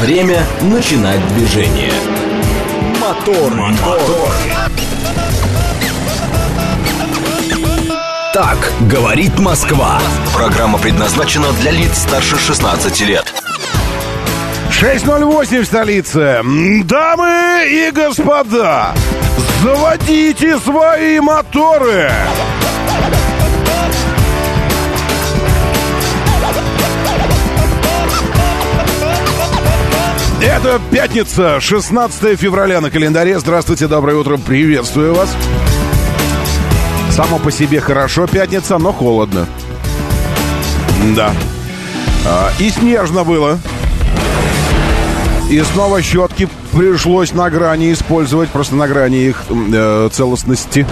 Время начинать движение. Мотор, мотор. Так говорит Москва. Программа предназначена для лиц старше 16 лет. 6.08 в столице. Дамы и господа, заводите свои моторы. Это пятница, 16 февраля на календаре. Здравствуйте, доброе утро, приветствую вас. Само по себе хорошо пятница, но холодно. Да. А, и снежно было. И снова щетки пришлось на грани использовать, просто на грани их э, целостности.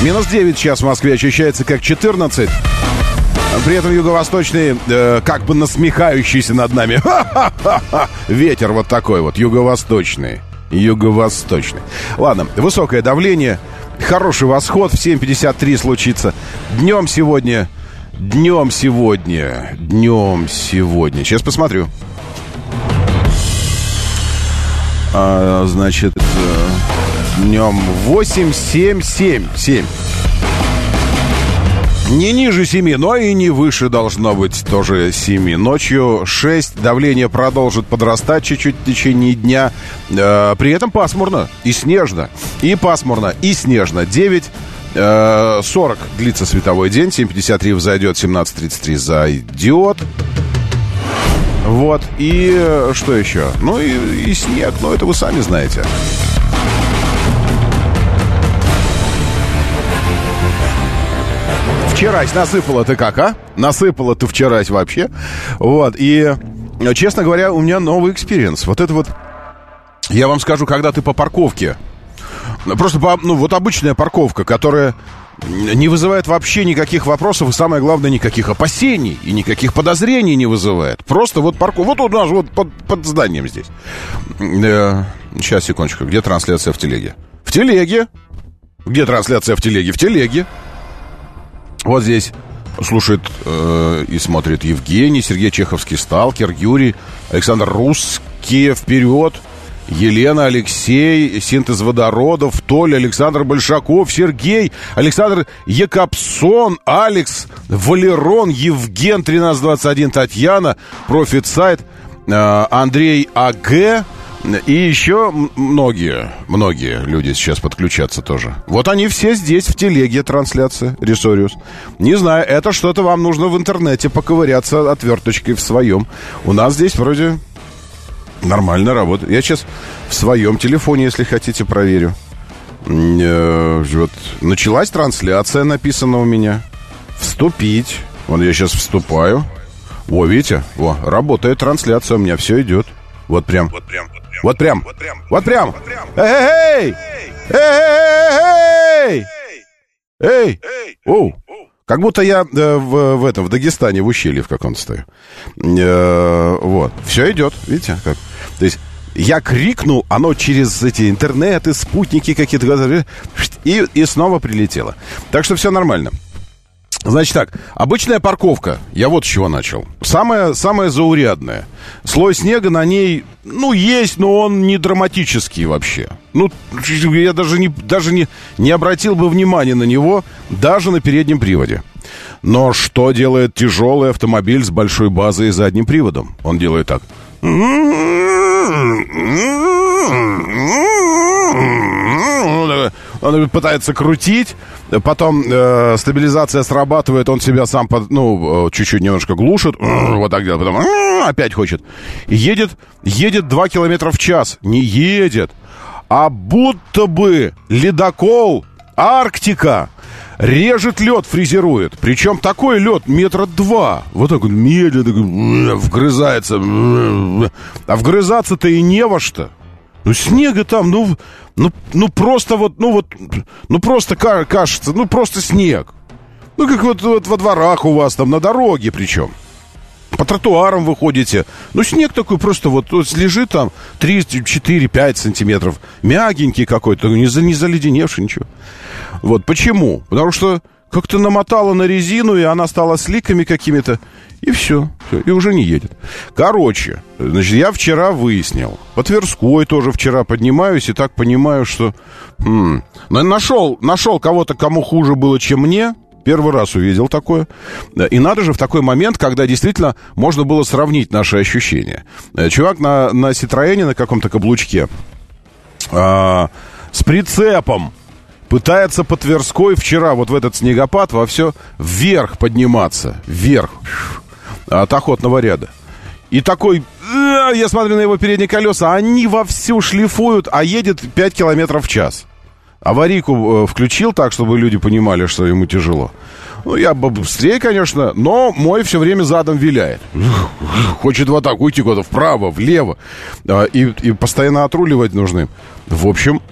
Минус 9 сейчас в Москве ощущается как 14. При этом юго-восточный, э, как бы насмехающийся над нами. Ветер вот такой вот, юго-восточный. Юго-восточный. Ладно, высокое давление, хороший восход, в 7.53 случится. Днем сегодня, днем сегодня, днем сегодня. Сейчас посмотрю. А, значит, э, днем 8, 7, 7, 7. Не ниже 7, но и не выше должно быть тоже 7. Ночью 6, давление продолжит подрастать чуть-чуть в течение дня. Э, при этом пасмурно и снежно. И пасмурно, и снежно. 9, э, 40 длится световой день, 7.53 взойдет, 17.33 зайдет. Вот, и что еще? Ну и, и снег, ну это вы сами знаете. Вчерась насыпала ты как, а? Насыпала ты вчерась вообще. Вот, и, честно говоря, у меня новый experience. Вот это вот, я вам скажу, когда ты по парковке, просто, ну, вот обычная парковка, которая не вызывает вообще никаких вопросов и, самое главное, никаких опасений и никаких подозрений не вызывает. Просто вот парковка, вот у нас вот под, под зданием здесь. Э, сейчас, секундочку, где трансляция в телеге? В телеге. Где трансляция в телеге? В телеге. Вот здесь слушает э, и смотрит Евгений, Сергей Чеховский, Сталкер, Юрий, Александр Русский, вперед, Елена, Алексей, синтез водородов, Толя, Александр Большаков, Сергей, Александр Якобсон, Алекс, Валерон, Евген, 1321, Татьяна, Профит Сайт, э, Андрей А.Г., и еще многие, многие люди сейчас подключатся тоже. Вот они все здесь, в телеге трансляция, Ресориус. Не знаю, это что-то вам нужно в интернете поковыряться отверточкой в своем. У нас здесь вроде нормально работает. Я сейчас в своем телефоне, если хотите, проверю. Э, вот. Началась трансляция, написано у меня. Вступить. Вот я сейчас вступаю. О, видите? О, работает трансляция, у меня все идет. Вот прям. Вот прям. Вот. Вот прям. Вот прям. Эй! Эй! Эй! Эй! Оу! Как будто я э, в, в этом, в Дагестане, в ущелье в каком-то стою. Э, вот. Все идет, видите, как. То есть я крикнул, оно через эти интернеты, спутники какие-то, и, и снова прилетело. Так что все нормально. Значит так, обычная парковка, я вот с чего начал. Самая, самая заурядная. Слой снега на ней, ну, есть, но он не драматический вообще. Ну, я даже не, даже не, не обратил бы внимания на него, даже на переднем приводе. Но что делает тяжелый автомобиль с большой базой и задним приводом? Он делает так. Он пытается крутить, потом э, стабилизация срабатывает, он себя сам, под, ну, э, чуть-чуть немножко глушит, вот так делает, потом опять хочет. Едет, едет 2 километра в час, не едет, а будто бы ледокол Арктика режет лед, фрезерует. Причем такой лед метра два. Вот так вот медленно вгрызается. А вгрызаться-то и не во что. Ну, снега там, ну, ну, ну просто вот, ну вот, ну просто кажется, ну просто снег. Ну, как вот, вот во дворах у вас там, на дороге причем. По тротуарам выходите. Ну, снег такой просто вот, вот лежит там 3, 4, 5 сантиметров. Мягенький какой-то, не, за, не заледеневший, ничего. Вот, почему? Потому что как-то намотала на резину, и она стала сликами какими-то. И все, все, и уже не едет. Короче, значит, я вчера выяснил. По Тверской тоже вчера поднимаюсь и так понимаю, что... М- нашел, нашел кого-то, кому хуже было, чем мне. Первый раз увидел такое. И надо же в такой момент, когда действительно можно было сравнить наши ощущения. Э, чувак на, на Ситроене на каком-то каблучке а, с прицепом пытается по Тверской вчера вот в этот снегопад во все вверх подниматься. Вверх от охотного ряда. И такой, «Э, я смотрю на его передние колеса, они вовсю шлифуют, а едет 5 километров в час. Аварийку э, включил так, чтобы люди понимали, что ему тяжело. Ну, я бы быстрее, конечно, но мой все время задом виляет. Хочет вот так уйти куда-то вправо, влево. А, и, и постоянно отруливать нужны. В общем,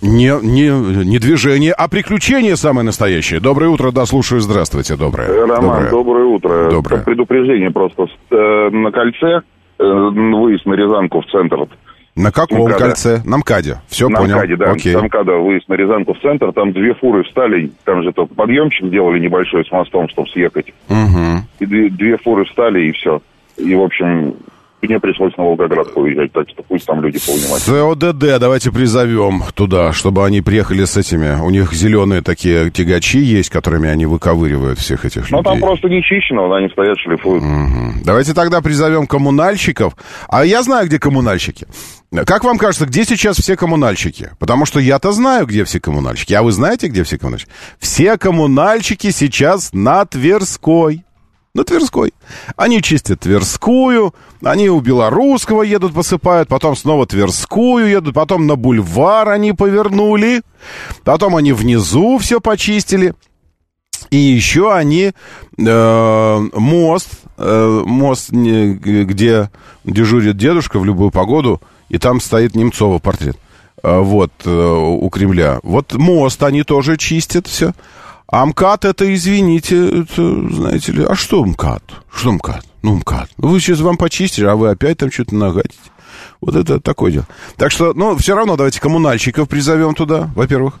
не, не, не движение, а приключение самое настоящее. Доброе утро, да, слушаю, здравствуйте, доброе. Роман, доброе, доброе утро. Доброе. Предупреждение просто. Э, на кольце, э, выезд на Рязанку в центр. На каком МКАДа. кольце? На МКАДе. Все, на понял. МКАДе, да. Окей. На МКАДа выезд на Рязанку в центр. Там две фуры встали. Там же только подъемчик делали небольшой с мостом, чтобы съехать. Угу. И две, две фуры встали, и все. И, в общем, мне пришлось на Волгоград уезжать, так что пусть там люди повнимательнее. СОДД давайте призовем туда, чтобы они приехали с этими. У них зеленые такие тягачи есть, которыми они выковыривают всех этих Ну, людей. там просто не чищено, они стоят, шлифуют. Угу. Давайте тогда призовем коммунальщиков. А я знаю, где коммунальщики. Как вам кажется, где сейчас все коммунальщики? Потому что я-то знаю, где все коммунальщики. А вы знаете, где все коммунальщики? Все коммунальщики сейчас на Тверской на Тверской. Они чистят Тверскую, они у Белорусского едут, посыпают, потом снова Тверскую едут, потом на бульвар они повернули, потом они внизу все почистили. И еще они э, мост, э, мост, где дежурит дедушка в любую погоду, и там стоит Немцова портрет. Э, вот, э, у Кремля. Вот мост они тоже чистят все. А МКАД это, извините, это, знаете ли, а что МКАД? Что МКАД? Ну, МКАД. Вы сейчас вам почистили, а вы опять там что-то нагадите. Вот это такое дело. Так что, ну, все равно давайте коммунальщиков призовем туда, во-первых.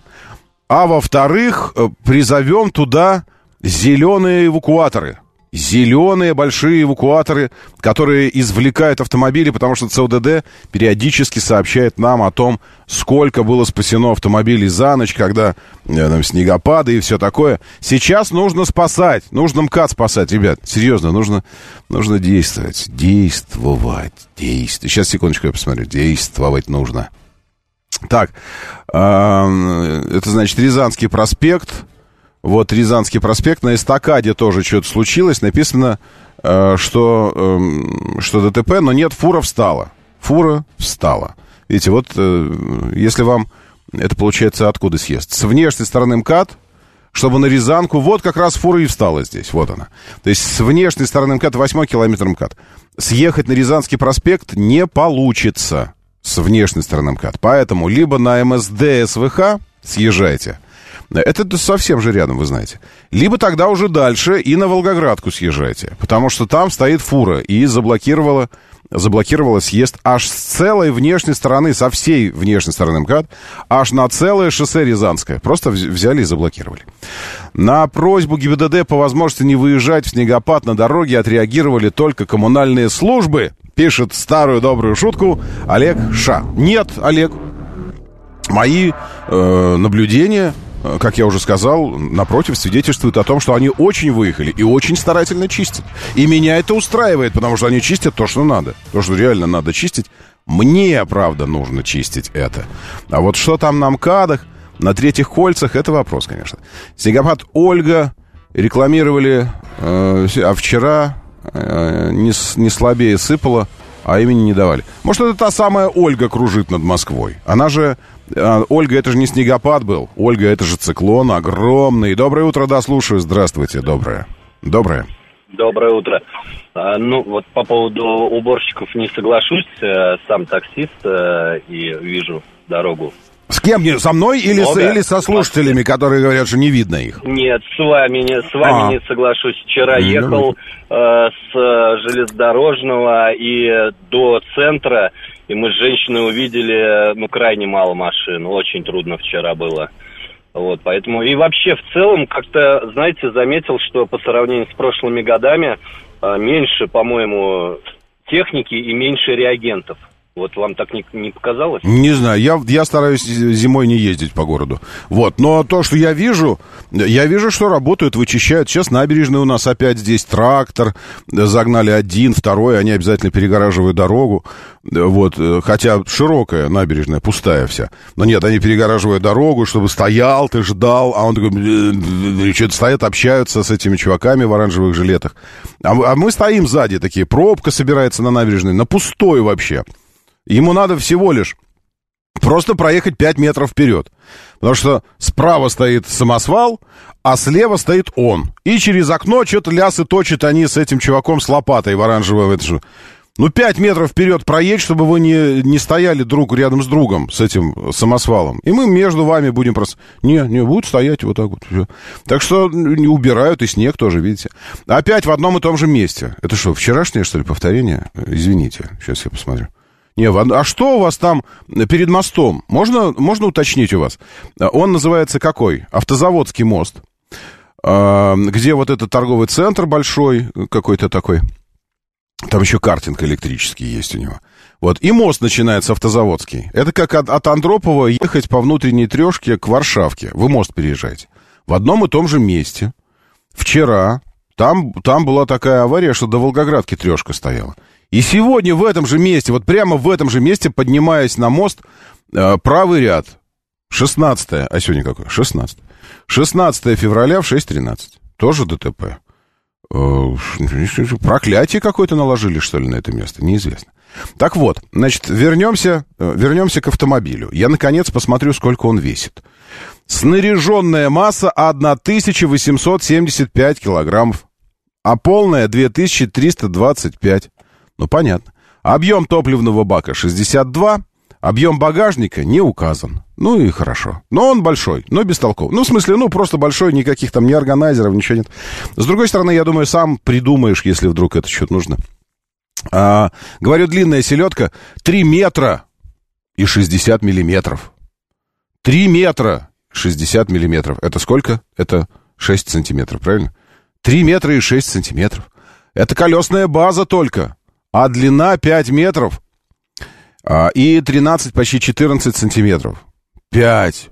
А во-вторых, призовем туда зеленые эвакуаторы. Зеленые большие эвакуаторы, которые извлекают автомобили, потому что ЦОДД периодически сообщает нам о том, сколько было спасено автомобилей за ночь, когда э, там, снегопады и все такое. Сейчас нужно спасать, нужно МКАД спасать, ребят, серьезно, нужно, нужно действовать, действовать, действовать. Сейчас, секундочку, я посмотрю, действовать нужно. Так, э, это значит Рязанский проспект, вот Рязанский проспект, на эстакаде тоже что-то случилось. Написано, э, что, э, что ДТП, но нет, фура встала. Фура встала. Видите, вот э, если вам... Это получается откуда съезд? С внешней стороны МКАД, чтобы на Рязанку... Вот как раз фура и встала здесь. Вот она. То есть с внешней стороны МКАД, 8 километр МКАД. Съехать на Рязанский проспект не получится с внешней стороны МКАД. Поэтому либо на МСД СВХ съезжайте, это совсем же рядом, вы знаете. Либо тогда уже дальше и на Волгоградку съезжайте, потому что там стоит фура и заблокировала, заблокировала съезд аж с целой внешней стороны, со всей внешней стороны МКАД, аж на целое шоссе Рязанское. Просто взяли и заблокировали. На просьбу ГИБДД по возможности не выезжать в снегопад на дороге отреагировали только коммунальные службы, пишет старую добрую шутку Олег Ша. Нет, Олег, мои э, наблюдения как я уже сказал, напротив, свидетельствует о том, что они очень выехали и очень старательно чистят. И меня это устраивает, потому что они чистят то, что надо. То, что реально надо чистить. Мне, правда, нужно чистить это. А вот что там на МКАДах, на третьих кольцах, это вопрос, конечно. Снегопад Ольга рекламировали, э, а вчера э, не, не слабее сыпало, а имени не давали. Может, это та самая Ольга кружит над Москвой. Она же Ольга, это же не снегопад был. Ольга, это же циклон огромный. Доброе утро, да, слушаю. Здравствуйте, доброе. Доброе. Доброе утро. А, ну, вот по поводу уборщиков не соглашусь. Э, сам таксист э, и вижу дорогу. С кем? Не, со мной или, с, или со слушателями, которые говорят, что не видно их? Нет, с вами не, с вами а. не соглашусь. Вчера mm-hmm. ехал э, с железнодорожного и до центра и мы с женщиной увидели, ну, крайне мало машин. Очень трудно вчера было. Вот, поэтому и вообще в целом как-то, знаете, заметил, что по сравнению с прошлыми годами э, меньше, по-моему, техники и меньше реагентов. Вот вам так не, не показалось? Не знаю, я, я стараюсь зимой не ездить по городу. Вот, но то, что я вижу, я вижу, что работают, вычищают. Сейчас набережная у нас опять здесь трактор, загнали один, второй, они обязательно перегораживают дорогу. Вот, хотя широкая набережная, пустая вся. Но нет, они перегораживают дорогу, чтобы стоял, ты ждал, а он такой, что-то стоят, общаются с этими чуваками в оранжевых жилетах. А, а мы стоим сзади такие, пробка собирается на набережной, на пустой вообще. Ему надо всего лишь просто проехать 5 метров вперед. Потому что справа стоит самосвал, а слева стоит он. И через окно что-то лясы точат они с этим чуваком с лопатой в оранжевом. Это же... Ну, 5 метров вперед проедь, чтобы вы не, не стояли друг рядом с другом, с этим самосвалом. И мы между вами будем просто... Не, не, будут стоять вот так вот. Так что не убирают, и снег тоже, видите. Опять в одном и том же месте. Это что, вчерашнее, что ли, повторение? Извините, сейчас я посмотрю. Не, а что у вас там перед мостом? Можно, можно уточнить у вас? Он называется какой? Автозаводский мост. А, где вот этот торговый центр большой, какой-то такой. Там еще картинг электрический есть у него. Вот, и мост начинается автозаводский. Это как от, от Андропова ехать по внутренней трешке к Варшавке. Вы мост переезжаете. В одном и том же месте. Вчера там, там была такая авария, что до Волгоградки трешка стояла. И сегодня в этом же месте, вот прямо в этом же месте, поднимаясь на мост, э, правый ряд, 16 а сегодня какое? 16 16 февраля в 6.13. Тоже ДТП. Э, проклятие какое-то наложили, что ли, на это место? Неизвестно. Так вот, значит, вернемся, э, вернемся к автомобилю. Я, наконец, посмотрю, сколько он весит. Снаряженная масса 1875 килограммов, а полная 2325. Ну, понятно. Объем топливного бака 62, объем багажника не указан. Ну и хорошо. Но он большой, но бестолковый. Ну, в смысле, ну, просто большой, никаких там ни органайзеров, ничего нет. С другой стороны, я думаю, сам придумаешь, если вдруг это что-то нужно. А, говорю, длинная селедка 3 метра и 60 миллиметров. 3 метра 60 миллиметров. Это сколько? Это 6 сантиметров, правильно? 3 метра и 6 сантиметров. Это колесная база только а длина 5 метров а, и 13, почти 14 сантиметров. 5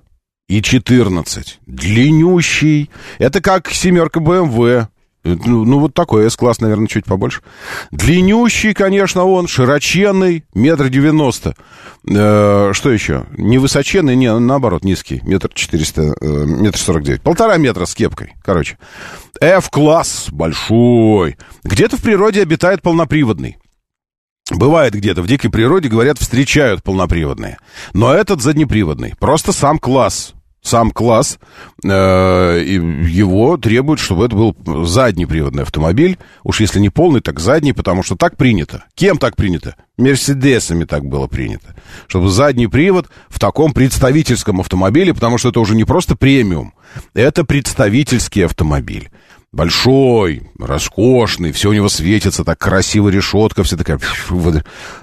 и 14. Длиннющий. Это как семерка BMW. Ну, ну, вот такой S-класс, наверное, чуть побольше. Длиннющий, конечно, он, широченный, метр девяносто. Э, что еще? Невысоченный, не, наоборот, низкий, метр четыреста, э, метр сорок девять. Полтора метра с кепкой, короче. F-класс, большой. Где-то в природе обитает полноприводный. Бывает где-то в дикой природе, говорят, встречают полноприводные. Но этот заднеприводный. Просто сам класс. Сам класс, э, его требует, чтобы это был заднеприводный автомобиль. Уж если не полный, так задний, потому что так принято. Кем так принято? Мерседесами так было принято. Чтобы задний привод в таком представительском автомобиле, потому что это уже не просто премиум, это представительский автомобиль большой, роскошный, все у него светится, так красиво решетка, все такая...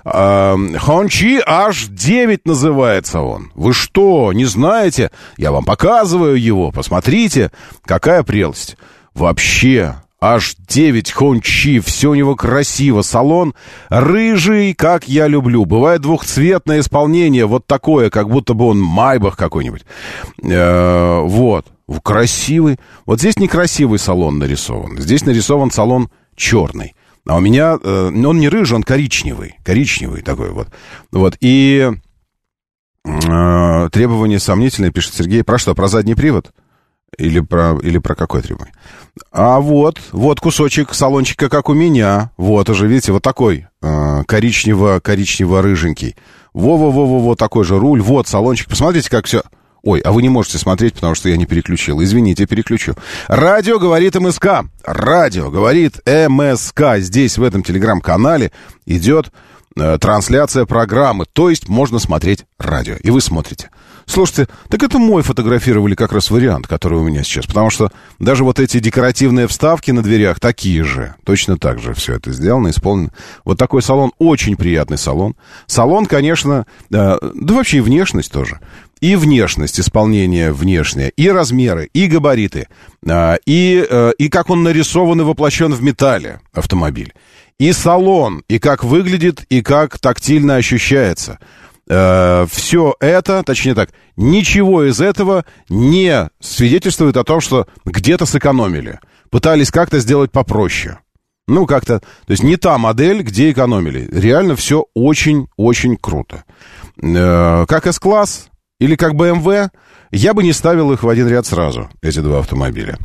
Хончи H9 называется он. Вы что, не знаете? Я вам показываю его, посмотрите, какая прелесть. Вообще, H9 Хончи, все у него красиво, салон рыжий, как я люблю. Бывает двухцветное исполнение, вот такое, как будто бы он Майбах какой-нибудь. Э, вот красивый. Вот здесь некрасивый салон нарисован. Здесь нарисован салон черный. А у меня, э, он не рыжий, он коричневый. Коричневый такой вот. Вот, и э, требование сомнительное, пишет Сергей. Про что, про задний привод? Или про, или про какое требование? А вот, вот кусочек салончика, как у меня. Вот уже, видите, вот такой э, коричнево-коричнево-рыженький. Во-во-во-во, такой же руль. Вот салончик. Посмотрите, как все Ой, а вы не можете смотреть, потому что я не переключил. Извините, переключу. Радио говорит МСК. Радио говорит МСК. Здесь, в этом телеграм-канале, идет э, трансляция программы, то есть можно смотреть радио. И вы смотрите. Слушайте, так это мой фотографировали как раз вариант, который у меня сейчас. Потому что даже вот эти декоративные вставки на дверях такие же. Точно так же все это сделано, исполнено. Вот такой салон, очень приятный салон. Салон, конечно, э, да вообще и внешность тоже. И внешность, исполнение внешнее, и размеры, и габариты, э, и, э, и как он нарисован и воплощен в металле автомобиль. И салон, и как выглядит, и как тактильно ощущается – э, все это, точнее так, ничего из этого не свидетельствует о том, что где-то сэкономили. Пытались как-то сделать попроще. Ну, как-то, то есть не та модель, где экономили. Реально все очень-очень круто. Э, как S-класс или как BMW, я бы не ставил их в один ряд сразу, эти два автомобиля.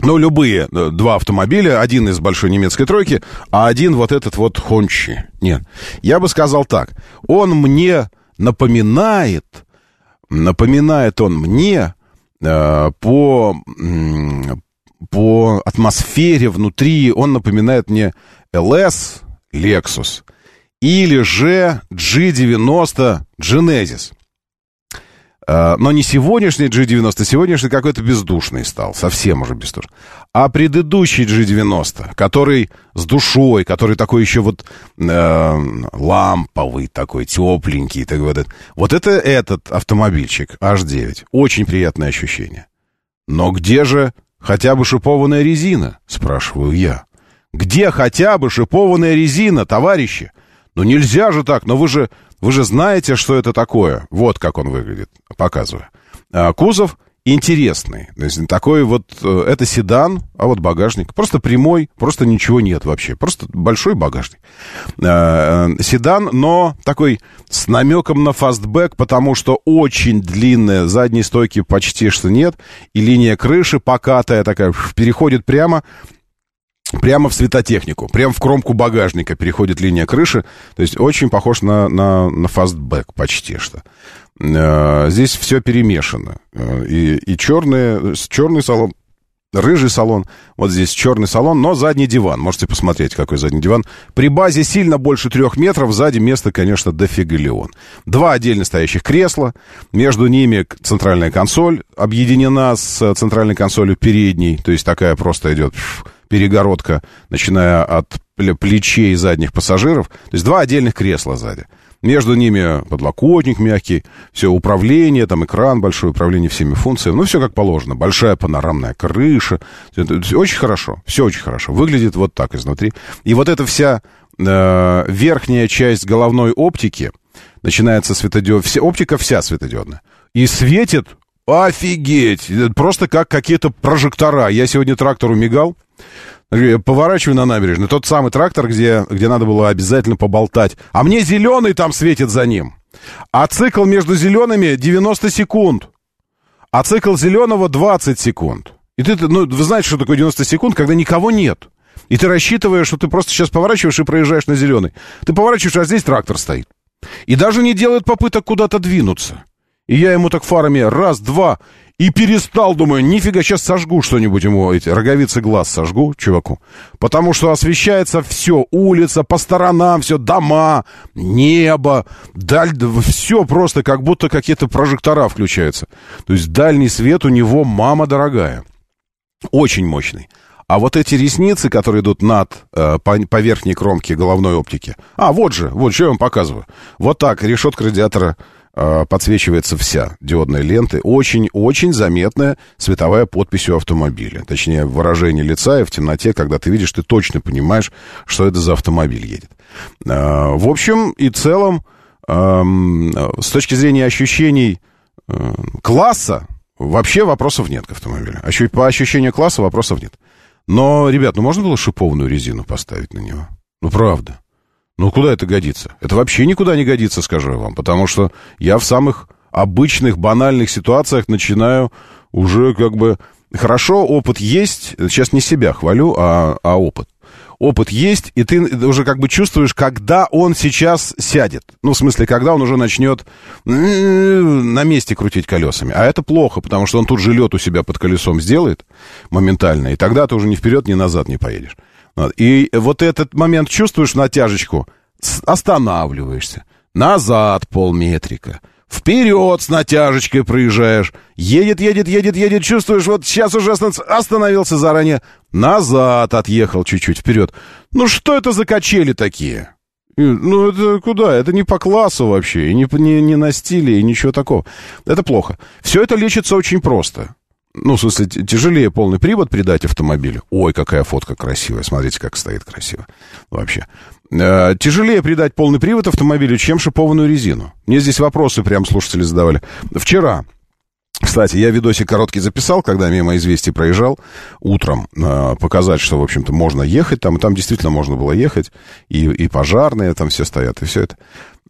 Ну, любые э, два автомобиля, один из большой немецкой тройки, а один вот этот вот Хончи. Нет, я бы сказал так. Он мне напоминает, напоминает он мне э, по, по атмосфере внутри, он напоминает мне LS Lexus или же G90 Genesis. Э, но не сегодняшний G90, сегодняшний какой-то бездушный стал, совсем уже бездушный. А предыдущий G90, который с душой, который такой еще вот э, ламповый, такой тепленький, так вот, вот это этот автомобильчик H9. Очень приятное ощущение. Но где же хотя бы шипованная резина, спрашиваю я. Где хотя бы шипованная резина, товарищи? Ну нельзя же так, но вы же вы же знаете, что это такое. Вот как он выглядит, показываю. А, кузов интересный. То есть такой вот, э, это седан, а вот багажник. Просто прямой, просто ничего нет вообще. Просто большой багажник. А, э, седан, но такой с намеком на фастбэк, потому что очень длинная, задней стойки почти что нет. И линия крыши покатая такая, переходит прямо прямо в светотехнику, прямо в кромку багажника переходит линия крыши. То есть очень похож на, на, на фастбэк почти что. Э, здесь все перемешано. Э, и, и черный, черный салон, рыжий салон, вот здесь черный салон, но задний диван. Можете посмотреть, какой задний диван. При базе сильно больше трех метров, сзади места, конечно, дофигалион. Два отдельно стоящих кресла, между ними центральная консоль объединена с центральной консолью передней, то есть такая просто идет перегородка, начиная от плечей задних пассажиров. То есть два отдельных кресла сзади. Между ними подлокотник мягкий, все управление, там экран большой, управление всеми функциями. Ну, все как положено. Большая панорамная крыша. Очень хорошо, все очень хорошо. Выглядит вот так изнутри. И вот эта вся э, верхняя часть головной оптики, начинается светодиод... Вся, оптика вся светодиодная. И светит Офигеть! Просто как какие-то прожектора. Я сегодня трактору мигал, поворачиваю на набережную. Тот самый трактор, где, где надо было обязательно поболтать. А мне зеленый там светит за ним. А цикл между зелеными 90 секунд. А цикл зеленого 20 секунд. И ты, ну, вы знаете, что такое 90 секунд, когда никого нет. И ты рассчитываешь, что ты просто сейчас поворачиваешь и проезжаешь на зеленый. Ты поворачиваешь, а здесь трактор стоит. И даже не делает попыток куда-то двинуться. И я ему так фарами раз, два, и перестал, думаю, нифига, сейчас сожгу что-нибудь ему, эти роговицы глаз сожгу, чуваку. Потому что освещается все, улица, по сторонам все, дома, небо, даль, все просто как будто какие-то прожектора включаются. То есть дальний свет у него, мама дорогая. Очень мощный. А вот эти ресницы, которые идут над, э, по, по верхней кромке головной оптики. А, вот же, вот что я вам показываю. Вот так, решетка радиатора подсвечивается вся диодная лента. Очень-очень заметная световая подпись у автомобиля. Точнее, выражение лица и в темноте, когда ты видишь, ты точно понимаешь, что это за автомобиль едет. Э, в общем и целом, эм, с точки зрения ощущений э, класса, вообще вопросов нет к автомобилю. По ощущению класса вопросов нет. Но, ребят, ну можно было шипованную резину поставить на него? Ну, правда. Ну, куда это годится? Это вообще никуда не годится, скажу я вам, потому что я в самых обычных, банальных ситуациях начинаю уже как бы... Хорошо, опыт есть, сейчас не себя хвалю, а, а опыт. Опыт есть, и ты уже как бы чувствуешь, когда он сейчас сядет. Ну, в смысле, когда он уже начнет на месте крутить колесами. А это плохо, потому что он тут же лед у себя под колесом сделает моментально, и тогда ты уже ни вперед, ни назад не поедешь. И вот этот момент чувствуешь натяжечку, останавливаешься. Назад полметрика. Вперед с натяжечкой проезжаешь. Едет, едет, едет, едет. Чувствуешь, вот сейчас уже остановился заранее. Назад отъехал чуть-чуть вперед. Ну что это за качели такие? Ну, это куда? Это не по классу вообще, и не, не, не на стиле, и ничего такого. Это плохо. Все это лечится очень просто ну, в смысле, тяжелее полный привод придать автомобилю. Ой, какая фотка красивая. Смотрите, как стоит красиво. Вообще. Э, тяжелее придать полный привод автомобилю, чем шипованную резину. Мне здесь вопросы прям слушатели задавали. Вчера кстати, я видосик короткий записал, когда мимо известий проезжал утром, э, показать, что, в общем-то, можно ехать там, и там действительно можно было ехать, и, и пожарные там все стоят, и все это.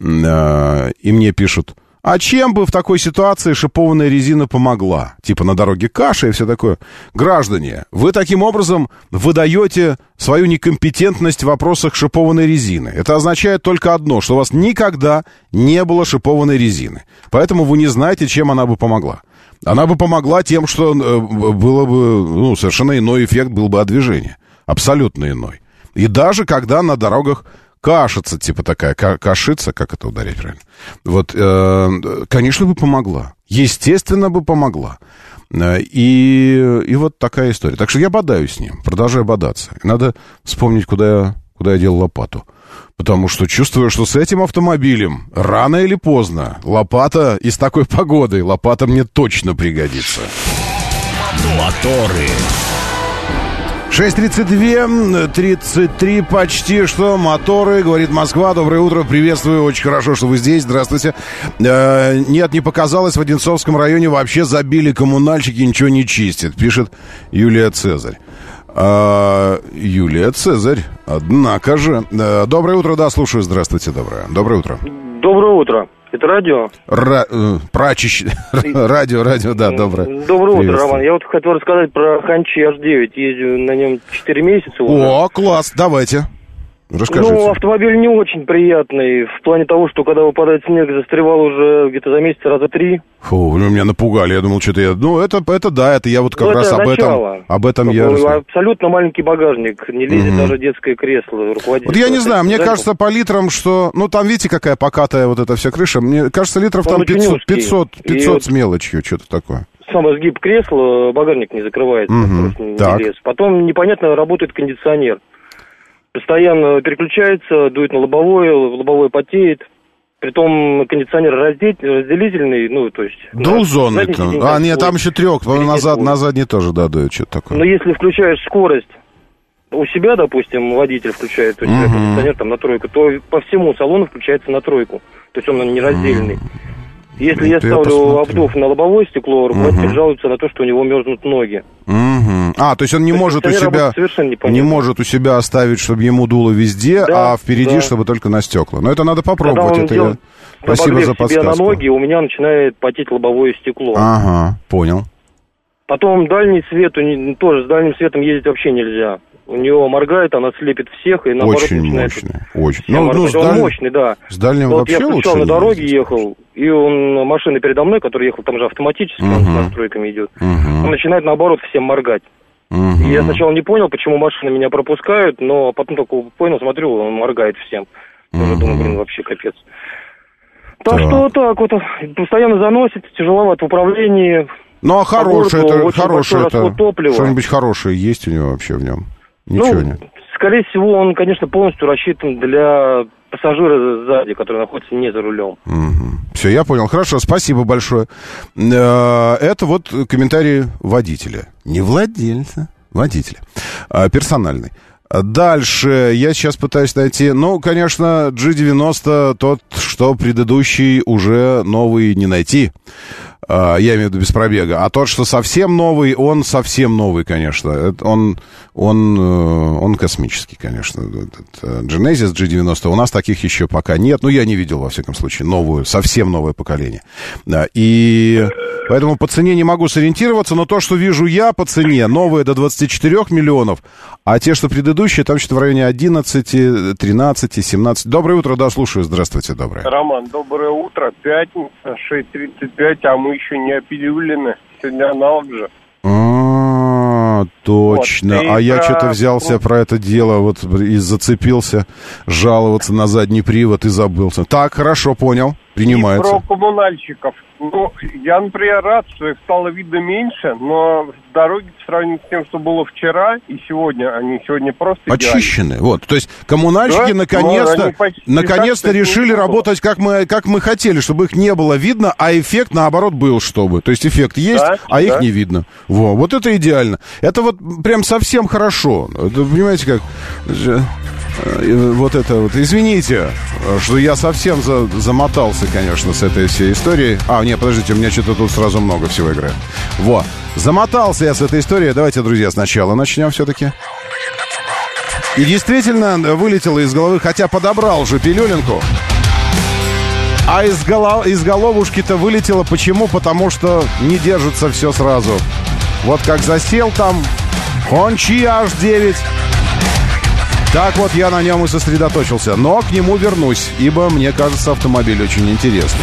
Э, и мне пишут, а чем бы в такой ситуации шипованная резина помогла? Типа на дороге каша и все такое. Граждане, вы таким образом выдаете свою некомпетентность в вопросах шипованной резины. Это означает только одно, что у вас никогда не было шипованной резины. Поэтому вы не знаете, чем она бы помогла. Она бы помогла тем, что э, было бы, ну, совершенно иной эффект был бы от движения. Абсолютно иной. И даже когда на дорогах кашица, типа такая, кашица, как это ударить правильно? Вот, э, конечно, бы помогла. Естественно, бы помогла. Э, и, и вот такая история. Так что я бодаюсь с ним, продолжаю бодаться. Надо вспомнить, куда я, куда я дел лопату. Потому что чувствую, что с этим автомобилем рано или поздно лопата и с такой погодой лопата мне точно пригодится. Моторы. 6.32, 33 почти что, моторы, говорит Москва. Доброе утро, приветствую, очень хорошо, что вы здесь, здравствуйте. Э, нет, не показалось, в Одинцовском районе вообще забили коммунальщики, ничего не чистят, пишет Юлия Цезарь. А, Юлия Цезарь, однако же. Э, доброе утро, да, слушаю, здравствуйте, доброе. Доброе утро. Доброе утро. Это радио? Ра... Э, Прачищ... радио, радио, да, ну, доброе. Доброе утро, Роман. Я вот хотел рассказать про Ханчи H9. Ездил на нем 4 месяца. Уже. О, класс, давайте. Расскажите. Ну, автомобиль не очень приятный, в плане того, что когда выпадает снег, застревал уже где-то за месяц раза три. Фу, вы меня напугали, я думал, что-то я... Ну, это, это да, это я вот ну, как ну, раз об начало. этом, об этом я... Абсолютно маленький багажник, не лезет угу. даже детское кресло руководителя. Вот я не знаю, мне кажется по литрам, что... Ну, там, видите, какая покатая вот эта вся крыша, мне кажется, литров Он там 500, 500, 500 И с мелочью, что-то такое сам разгиб кресла, багажник не закрывается, угу. не так. лез. Потом непонятно работает кондиционер постоянно переключается, дует на лобовое, лобовое потеет. Притом кондиционер раздел... разделительный, ну, то есть... Двухзонный. На... Задний, а, нет, там еще трех, по-моему, назад, на задний тоже дадут, что-то такое. Но если включаешь скорость у себя, допустим, водитель включает у себя угу. кондиционер там на тройку, то по всему салону включается на тройку. То есть он не раздельный. Угу. Если я, я ставлю посмотрю. обдув на лобовое стекло, руководитель угу. жалуется на то, что у него мерзнут ноги. Угу. А, то есть он не то может у себя не может у себя оставить, чтобы ему дуло везде, да, а впереди, да. чтобы только на стекла. Но это надо попробовать. Это я... Спасибо за подсказку. Себе на ноги, у меня начинает потеть лобовое стекло. Ага, понял. Потом дальний свет, тоже с дальним светом ездить вообще нельзя у него моргает, она слепит всех, и наоборот Очень начинает... мощная, очень. Ну, ну, с даль... Он мощный, да. С дальнего вот вообще я лучше на дороге ездить. ехал, и он, машина передо мной, которая ехал там же автоматически, угу. он с настройками идет, угу. он начинает, наоборот, всем моргать. Угу. Я сначала не понял, почему машины меня пропускают, но потом только понял, смотрю, он моргает всем. Я угу. думаю, блин, вообще капец. Так, так что так вот, постоянно заносит, тяжеловато в управлении. Ну а хорошее это, хорошее это, что-нибудь хорошее есть у него вообще в нем? Ничего ну, нет. Скорее всего, он, конечно, полностью рассчитан для пассажира сзади, который находится не за рулем. Угу. Все, я понял. Хорошо, спасибо большое. Э, это вот комментарии водителя. Не владельца, водителя. А персональный. Дальше я сейчас пытаюсь найти. Ну, конечно, G90 тот, что предыдущий уже новый не найти. А, я имею в виду без пробега. А тот, что совсем новый, он совсем новый, конечно. Он, он, э, он космический, конечно. Э, Genesis G90. У нас таких еще пока нет. Ну, я не видел, во всяком случае, новую, совсем новое поколение. И поэтому по цене не могу сориентироваться, но то, что вижу я по цене, новые до 24 миллионов, а те, что предыдущие, там что-то в районе 11, 13, 17. Доброе утро, да, слушаю. Здравствуйте, доброе. Роман, доброе утро. Пятница, 6.35, а мы еще не опилюлины. Сегодня аналог же. А, точно. Вот, а я что-то взялся про это дело, вот и зацепился, жаловаться на задний привод и забылся. Так, хорошо, понял, принимается. И про коммунальщиков. Ну, я, например, рад, что их стало видно меньше, но дороги по сравнению с тем, что было вчера и сегодня, они сегодня просто идеальны. Очищены. Вот. То есть коммунальщики Да, наконец-то, наконец-то решили не работать, как мы, как мы хотели, чтобы их не было видно, а эффект, наоборот, был, чтобы. То есть эффект есть, Да, а их да. не видно. Во, вот это идеально. Это вот прям совсем хорошо. Это, понимаете, как... э, Вот это вот, извините, что я совсем за- замотался, конечно, с этой всей историей. А, нет, подождите, у меня что-то тут сразу много всего играет. Во, замотался я с этой историей. Давайте, друзья, сначала начнем все-таки. И действительно вылетело из головы, хотя подобрал уже пилюлинку. А из, голов, из головушки-то вылетело почему? Потому что не держится все сразу. Вот как засел там Хончи H9. Так вот я на нем и сосредоточился. Но к нему вернусь, ибо мне кажется автомобиль очень интересный.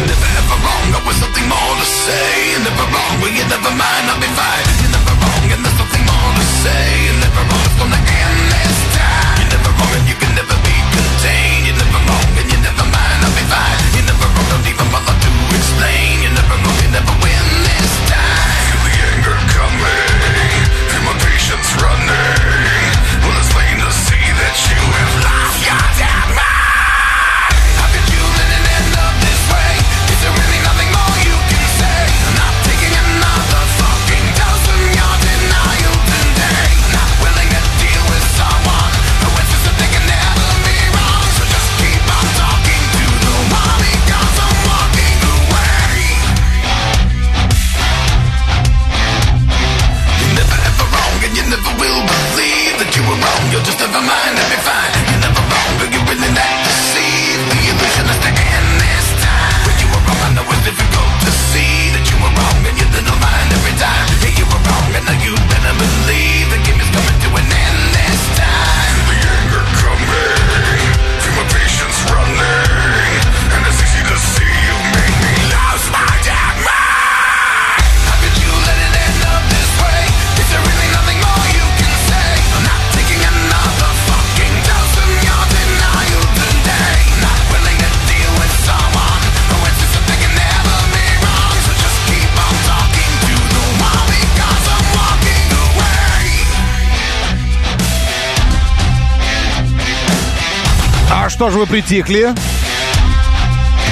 Же вы притихли?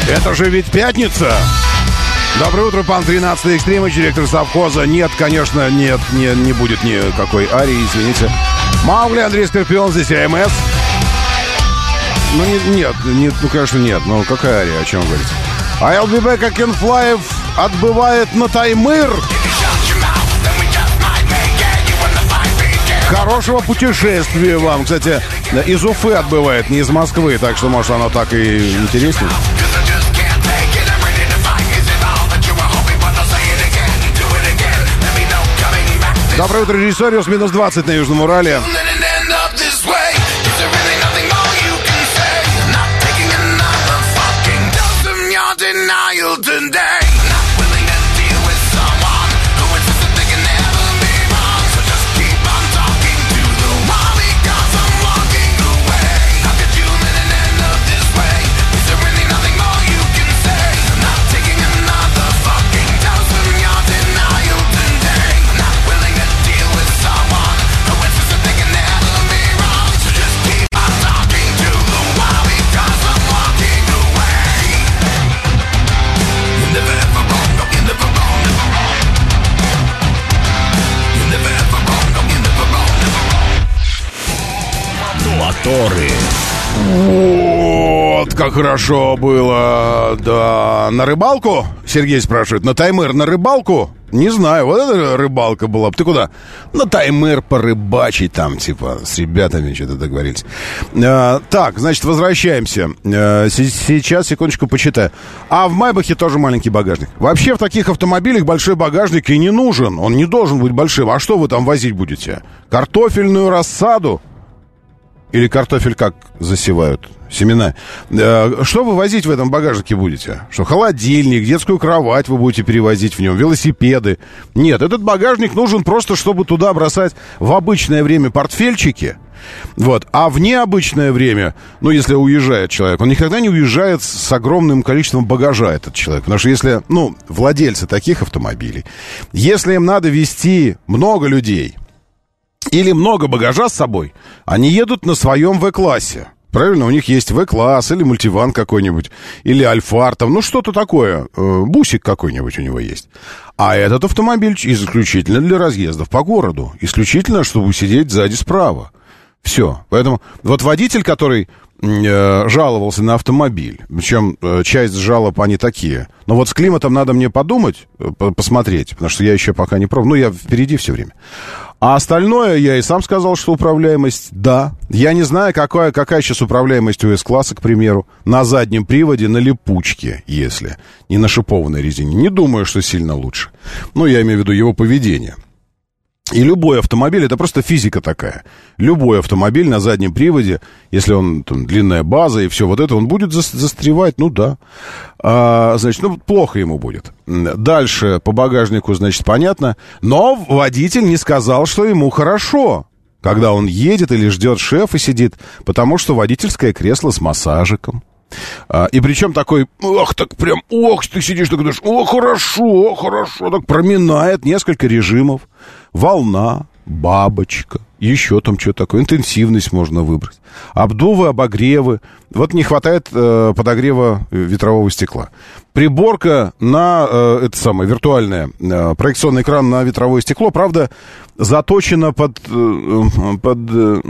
Это же ведь пятница. Доброе утро, пан 13 Экстримыч, директор совхоза. Нет, конечно, нет, не, не будет никакой арии, извините. Маугли, Андрей Скорпион, здесь АМС. Ну, не- нет, нет, ну, конечно, нет. Ну, какая ария, о чем вы говорите? А LBB, как Инфлаев, отбывает на Таймыр. Хорошего путешествия вам. Кстати, из Уфы отбывает, не из Москвы, так что, может, оно так и интереснее. Доброе утро, режиссериус, минус 20 на Южном Урале. Моторы. Вот как хорошо было, да. На рыбалку? Сергей спрашивает. На Таймыр на рыбалку? Не знаю, вот это рыбалка была. бы. Ты куда? На Таймыр порыбачить там, типа, с ребятами что-то договорились. А, так, значит, возвращаемся. А, се- сейчас, секундочку, почитаю. А в Майбахе тоже маленький багажник. Вообще в таких автомобилях большой багажник и не нужен. Он не должен быть большим. А что вы там возить будете? Картофельную рассаду? Или картофель как засевают? Семена. Э, что вы возить в этом багажнике будете? Что, холодильник, детскую кровать вы будете перевозить в нем, велосипеды? Нет, этот багажник нужен просто, чтобы туда бросать в обычное время портфельчики. Вот. А в необычное время, ну, если уезжает человек, он никогда не уезжает с огромным количеством багажа, этот человек. Потому что если, ну, владельцы таких автомобилей, если им надо вести много людей или много багажа с собой, они едут на своем В-классе. Правильно, у них есть В-класс или мультиван какой-нибудь, или Альфар, там, ну что-то такое, э, бусик какой-нибудь у него есть. А этот автомобиль исключительно для разъездов по городу, исключительно, чтобы сидеть сзади справа. Все. Поэтому вот водитель, который э, жаловался на автомобиль, причем э, часть жалоб они такие. Но вот с климатом надо мне подумать, э, посмотреть, потому что я еще пока не пробовал. Ну, я впереди все время. А остальное, я и сам сказал, что управляемость, да. Я не знаю, какая, какая сейчас управляемость у С-класса, к примеру, на заднем приводе, на липучке, если, не на шипованной резине. Не думаю, что сильно лучше. Ну, я имею в виду его поведение. И любой автомобиль, это просто физика такая. Любой автомобиль на заднем приводе, если он там, длинная база и все вот это, он будет застревать, ну да. А, значит, ну плохо ему будет. Дальше по багажнику, значит, понятно. Но водитель не сказал, что ему хорошо, когда он едет или ждет шефа сидит, потому что водительское кресло с массажиком. А, и причем такой, ох, так прям, ох, ты сидишь, так думаешь, о, хорошо, хорошо, так проминает несколько режимов волна, бабочка, еще там что такое, интенсивность можно выбрать. Обдувы, обогревы. Вот не хватает э, подогрева ветрового стекла. Приборка на, э, это самое, виртуальное, э, проекционный экран на ветровое стекло, правда, заточена под, э, под, э,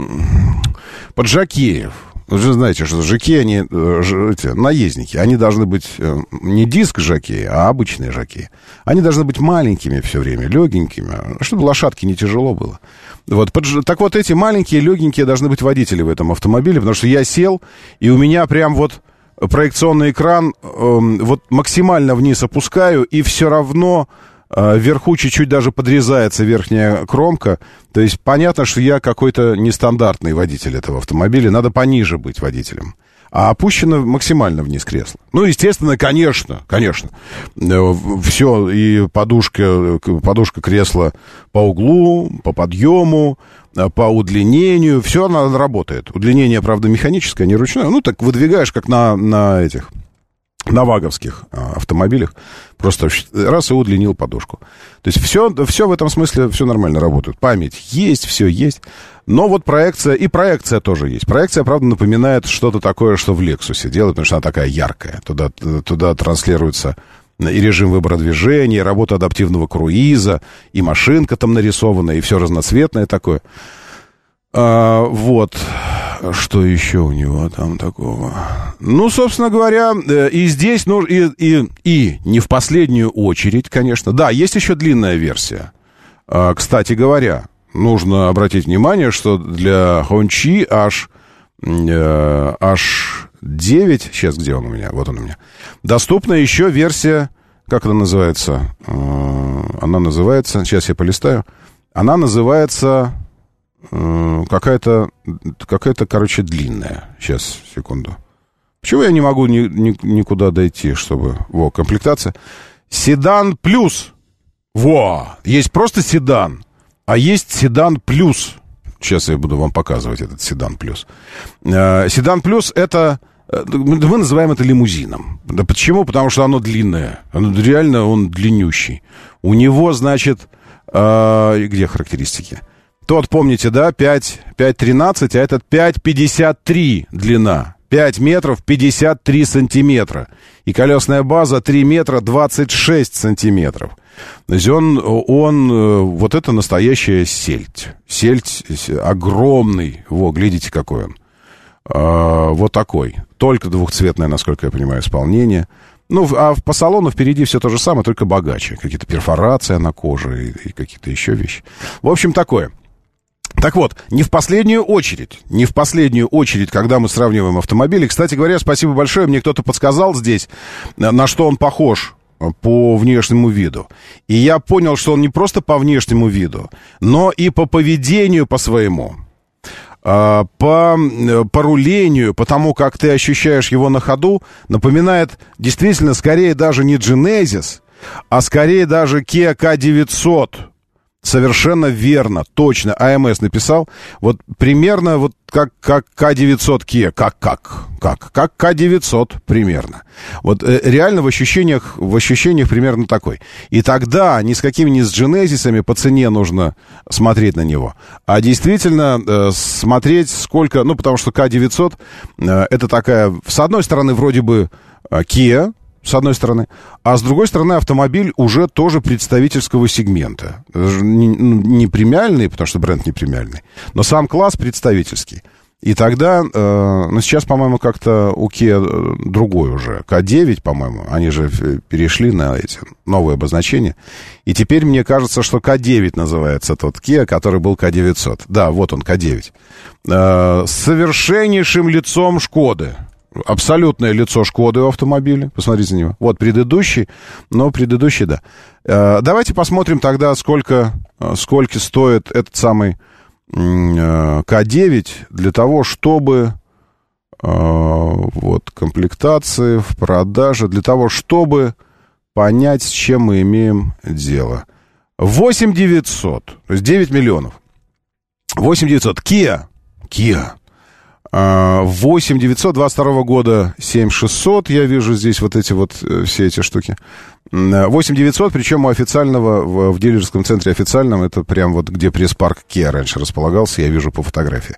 под жакеев. Вы же знаете, что жаки, они, э, эти, наездники, они должны быть э, не диск жаки, а обычные жаки. Они должны быть маленькими все время, легенькими, чтобы лошадке не тяжело было. Вот, так вот эти маленькие, легенькие должны быть водители в этом автомобиле, потому что я сел, и у меня прям вот проекционный экран э, вот максимально вниз опускаю, и все равно вверху чуть-чуть даже подрезается верхняя кромка. То есть понятно, что я какой-то нестандартный водитель этого автомобиля. Надо пониже быть водителем. А опущено максимально вниз кресло. Ну, естественно, конечно, конечно. Э, Все, и подушка, подушка кресла по углу, по подъему, э, по удлинению, все она работает. Удлинение, правда, механическое, не ручное. Ну, так выдвигаешь, как на, на этих на ваговских а, автомобилях. Просто раз и удлинил подушку. То есть все, все в этом смысле, все нормально работает. Память есть, все есть. Но вот проекция, и проекция тоже есть. Проекция, правда, напоминает что-то такое, что в Лексусе делают, потому что она такая яркая. Туда, туда транслируется и режим выбора движения, и работа адаптивного круиза, и машинка там нарисована, и все разноцветное такое. А, вот. Что еще у него там такого? Ну, собственно говоря, э, и здесь, ну, и, и, и не в последнюю очередь, конечно. Да, есть еще длинная версия. А, кстати говоря, нужно обратить внимание, что для Хончи аж, э, аж 9, сейчас где он у меня? Вот он у меня. Доступна еще версия, как она называется? Э, она называется, сейчас я полистаю. Она называется какая-то, какая-то, короче, длинная. Сейчас, секунду. Почему я не могу ни, ни, никуда дойти, чтобы... Во, комплектация. Седан плюс. Во, есть просто седан, а есть седан плюс. Сейчас я буду вам показывать этот седан плюс. Э, седан плюс это... Э, мы называем это лимузином. Да почему? Потому что оно длинное. Оно, реально он длиннющий. У него, значит... Э, где характеристики? Тот, помните, да, 5, 5,13, а этот 5,53 длина. 5 метров 53 сантиметра. И колесная база 3 метра 26 сантиметров. То есть он, он, э, вот это настоящая сельдь. Сельдь огромный. Во, глядите, какой он. А, вот такой. Только двухцветное, насколько я понимаю, исполнение. Ну, а по салону впереди все то же самое, только богаче. Какие-то перфорации на коже и, и какие-то еще вещи. В общем, такое. Так вот, не в последнюю очередь, не в последнюю очередь, когда мы сравниваем автомобили. Кстати говоря, спасибо большое, мне кто-то подсказал здесь, на что он похож по внешнему виду. И я понял, что он не просто по внешнему виду, но и по поведению по своему. по, по рулению, по тому, как ты ощущаешь его на ходу, напоминает действительно скорее даже не Genesis, а скорее даже Kia K900. Совершенно верно, точно. АМС написал. Вот примерно вот как, как К-900 Kia. Как, как, как, как К-900 примерно. Вот э, реально в ощущениях, в ощущениях примерно такой. И тогда ни с какими ни с Genesis'ами по цене нужно смотреть на него. А действительно э, смотреть сколько... Ну, потому что К-900 э, это такая, с одной стороны, вроде бы э, Kia, с одной стороны. А с другой стороны, автомобиль уже тоже представительского сегмента. Ну, не премиальный, потому что бренд не премиальный, но сам класс представительский. И тогда, э, ну, сейчас, по-моему, как-то у Kia э, другой уже. К9, по-моему, они же перешли на эти новые обозначения. И теперь мне кажется, что К9 называется тот Kia, который был К900. Да, вот он, К9. Э, с совершеннейшим лицом Шкоды абсолютное лицо Шкоды в автомобиле. Посмотрите на него. Вот предыдущий, но предыдущий, да. Э, давайте посмотрим тогда, сколько, э, сколько стоит этот самый э, К9 для того, чтобы вот комплектации в продаже, для того, чтобы понять, с чем мы имеем дело. 8 900, то есть 9 миллионов. 8 900. Kia. Kia. 8 922 года 7 600, я вижу здесь вот эти вот э, все эти штуки. 8 900, причем у официального, в, в дилерском центре официальном, это прям вот где пресс-парк Kia раньше располагался, я вижу по фотографии.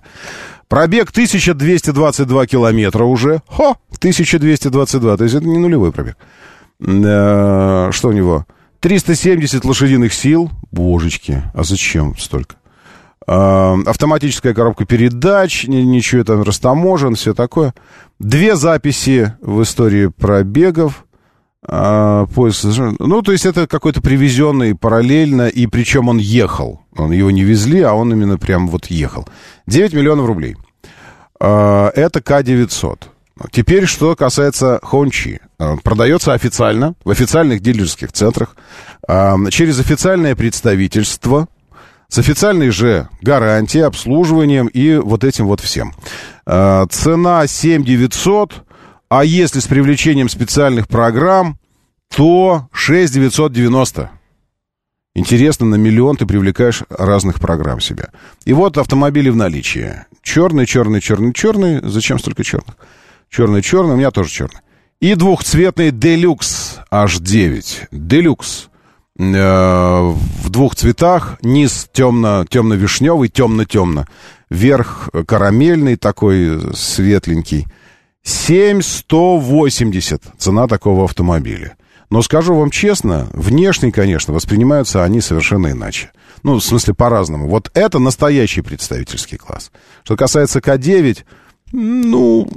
Пробег 1222 километра уже. Хо! 1222, то есть это не нулевой пробег. Э, что у него? 370 лошадиных сил. Божечки, а зачем столько? Автоматическая коробка передач, ничего там растаможен, все такое. Две записи в истории пробегов. А, поиск, ну, то есть это какой-то привезенный параллельно, и причем он ехал. Он его не везли, а он именно прям вот ехал. 9 миллионов рублей. А, это К-900. Теперь, что касается Хончи. А, продается официально, в официальных дилерских центрах, через официальное представительство с официальной же гарантией, обслуживанием и вот этим вот всем. А, цена 7 900, а если с привлечением специальных программ, то 6 990. Интересно, на миллион ты привлекаешь разных программ себя. И вот автомобили в наличии. Черный, черный, черный, черный. Зачем столько черных? Черный, черный, у меня тоже черный. И двухцветный Deluxe H9. Deluxe. Э, в двух цветах. Низ темно, темно-вишневый, темно-темно. Верх карамельный такой, светленький. 7180 цена такого автомобиля. Но скажу вам честно, внешне, конечно, воспринимаются они совершенно иначе. Ну, в смысле, по-разному. Вот это настоящий представительский класс. Что касается К9, ну,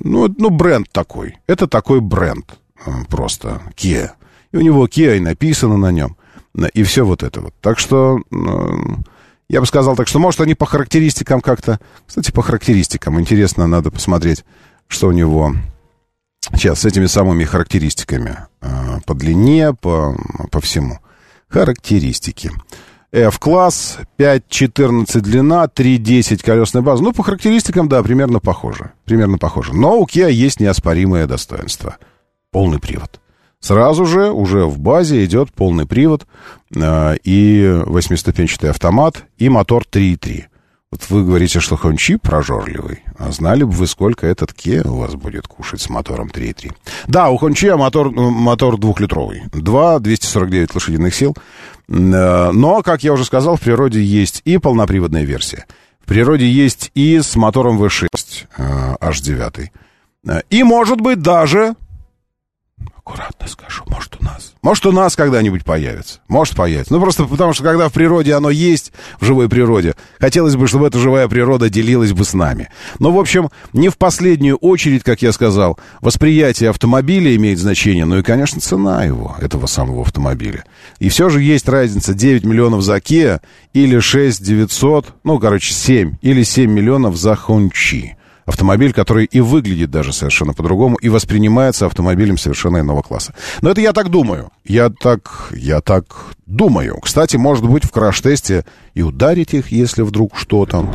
ну, ну, бренд такой. Это такой бренд э, просто. Kia. И у него Kia и написано на нем. И все вот это вот. Так что, я бы сказал так, что, может, они по характеристикам как-то... Кстати, по характеристикам. Интересно, надо посмотреть, что у него сейчас с этими самыми характеристиками. А, по длине, по, по всему. Характеристики. F-класс, 5.14 длина, 3.10 колесная база. Ну, по характеристикам, да, примерно похоже. Примерно похоже. Но у Kia есть неоспоримое достоинство. Полный привод. Сразу же, уже в базе идет полный привод э, и восьмиступенчатый автомат, и мотор 3.3. Вот вы говорите, что Хончи прожорливый. А знали бы вы, сколько этот Ке у вас будет кушать с мотором 3.3. Да, у Хончи мотор, ну, мотор двухлитровый. 2, 249 лошадиных сил. Э, но, как я уже сказал, в природе есть и полноприводная версия. В природе есть и с мотором V6 э, H9. Э, и, может быть, даже Аккуратно скажу, может у нас. Может у нас когда-нибудь появится. Может появится. Ну просто потому что когда в природе оно есть, в живой природе, хотелось бы, чтобы эта живая природа делилась бы с нами. Но, в общем, не в последнюю очередь, как я сказал, восприятие автомобиля имеет значение, ну и, конечно, цена его, этого самого автомобиля. И все же есть разница 9 миллионов за Kia или 6 900, ну, короче, 7 или 7 миллионов за Хончи автомобиль, который и выглядит даже совершенно по-другому, и воспринимается автомобилем совершенно иного класса. Но это я так думаю. Я так, я так думаю. Кстати, может быть, в краш-тесте и ударить их, если вдруг что там.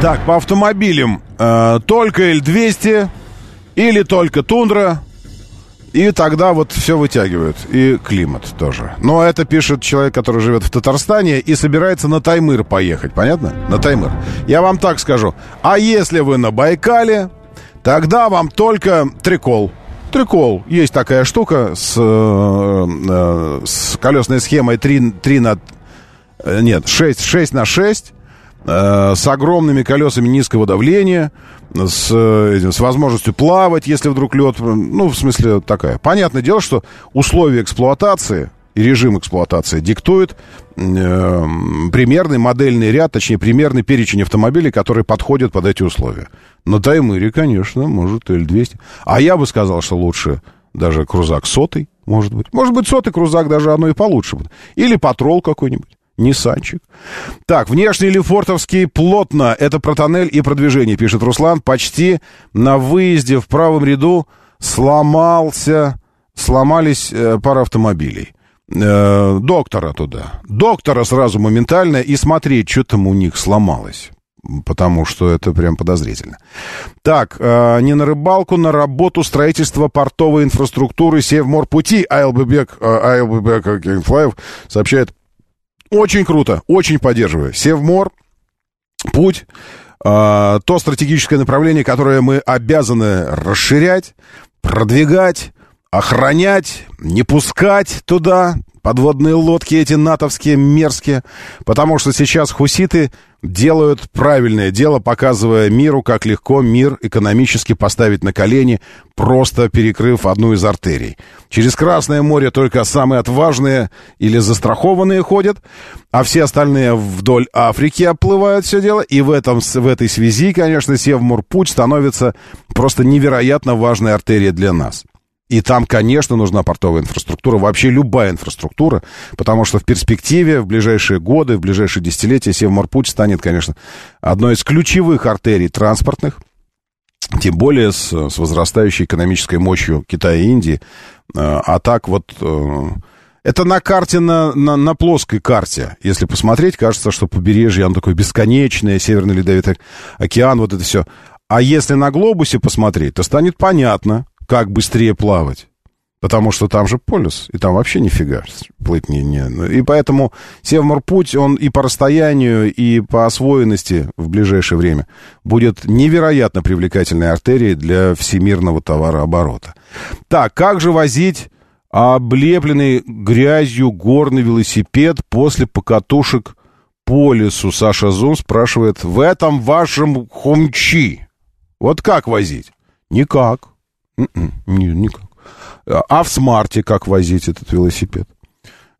Так, по автомобилям э, только L200 или только Тундра. И тогда вот все вытягивают. И климат тоже. Но это пишет человек, который живет в Татарстане и собирается на Таймыр поехать. Понятно? На Таймыр. Я вам так скажу. А если вы на Байкале, тогда вам только трикол. Трикол. Есть такая штука с, э, э, с колесной схемой 3, 3 на... э, Нет, 6, 6 на 6 э, с огромными колесами низкого давления, с, э, с возможностью плавать, если вдруг лед, ну, в смысле, такая. Понятное дело, что условия эксплуатации и режим эксплуатации диктует э, примерный модельный ряд, точнее, примерный перечень автомобилей, которые подходят под эти условия. На Таймыре, конечно, может, L200. А я бы сказал, что лучше даже крузак сотый, может быть. Может быть, сотый крузак даже оно и получше. Или патрол какой-нибудь. Ниссанчик. Так, внешний Лефортовский плотно. Это про тоннель и продвижение, пишет Руслан. Почти на выезде в правом ряду сломался, сломались э, пара автомобилей. Э, доктора туда. Доктора сразу моментально и смотреть, что там у них сломалось. Потому что это прям подозрительно. Так, э, не на рыбалку, на работу строительства портовой инфраструктуры Севморпути. Айлбебек, э, Айлбебек Кенфлаев сообщает очень круто, очень поддерживаю. Севмор, путь, э, то стратегическое направление, которое мы обязаны расширять, продвигать, охранять, не пускать туда подводные лодки эти натовские, мерзкие, потому что сейчас хуситы делают правильное дело, показывая миру, как легко мир экономически поставить на колени, просто перекрыв одну из артерий. Через Красное море только самые отважные или застрахованные ходят, а все остальные вдоль Африки оплывают все дело, и в, этом, в этой связи, конечно, Севморпуть становится просто невероятно важной артерией для нас. И там, конечно, нужна портовая инфраструктура, вообще любая инфраструктура, потому что в перспективе, в ближайшие годы, в ближайшие десятилетия Севморпуть станет, конечно, одной из ключевых артерий транспортных, тем более с, с возрастающей экономической мощью Китая и Индии. А, а так вот... Э, это на карте, на, на, на плоской карте. Если посмотреть, кажется, что побережье, оно такое бесконечное, Северный Ледовитый океан, вот это все. А если на глобусе посмотреть, то станет понятно, как быстрее плавать. Потому что там же полюс, и там вообще нифига плыть не... не. И поэтому Севморпуть, он и по расстоянию, и по освоенности в ближайшее время будет невероятно привлекательной артерией для всемирного товарооборота. Так, как же возить облепленный грязью горный велосипед после покатушек по лесу? Саша Зун спрашивает, в этом вашем хомчи. Вот как возить? Никак. М-м, не, никак. А в смарте как возить этот велосипед?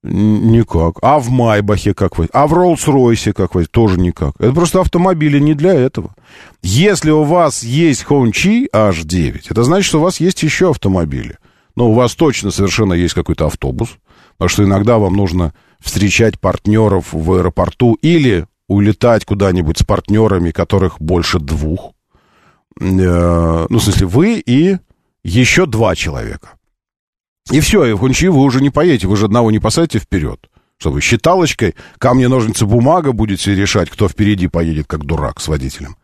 Никак. А в Майбахе как возить? А в Роллс-Ройсе как возить? Тоже никак. Это просто автомобили не для этого. Если у вас есть Хончи H9, это значит, что у вас есть еще автомобили. Но у вас точно совершенно есть какой-то автобус. Потому что иногда вам нужно встречать партнеров в аэропорту или улетать куда-нибудь с партнерами, которых больше двух. Э, ну, в смысле, вы и еще два человека. И все, и в Хунчи вы уже не поедете, вы же одного не посадите вперед. Что вы считалочкой, камни, ножницы, бумага будете решать, кто впереди поедет, как дурак с водителем.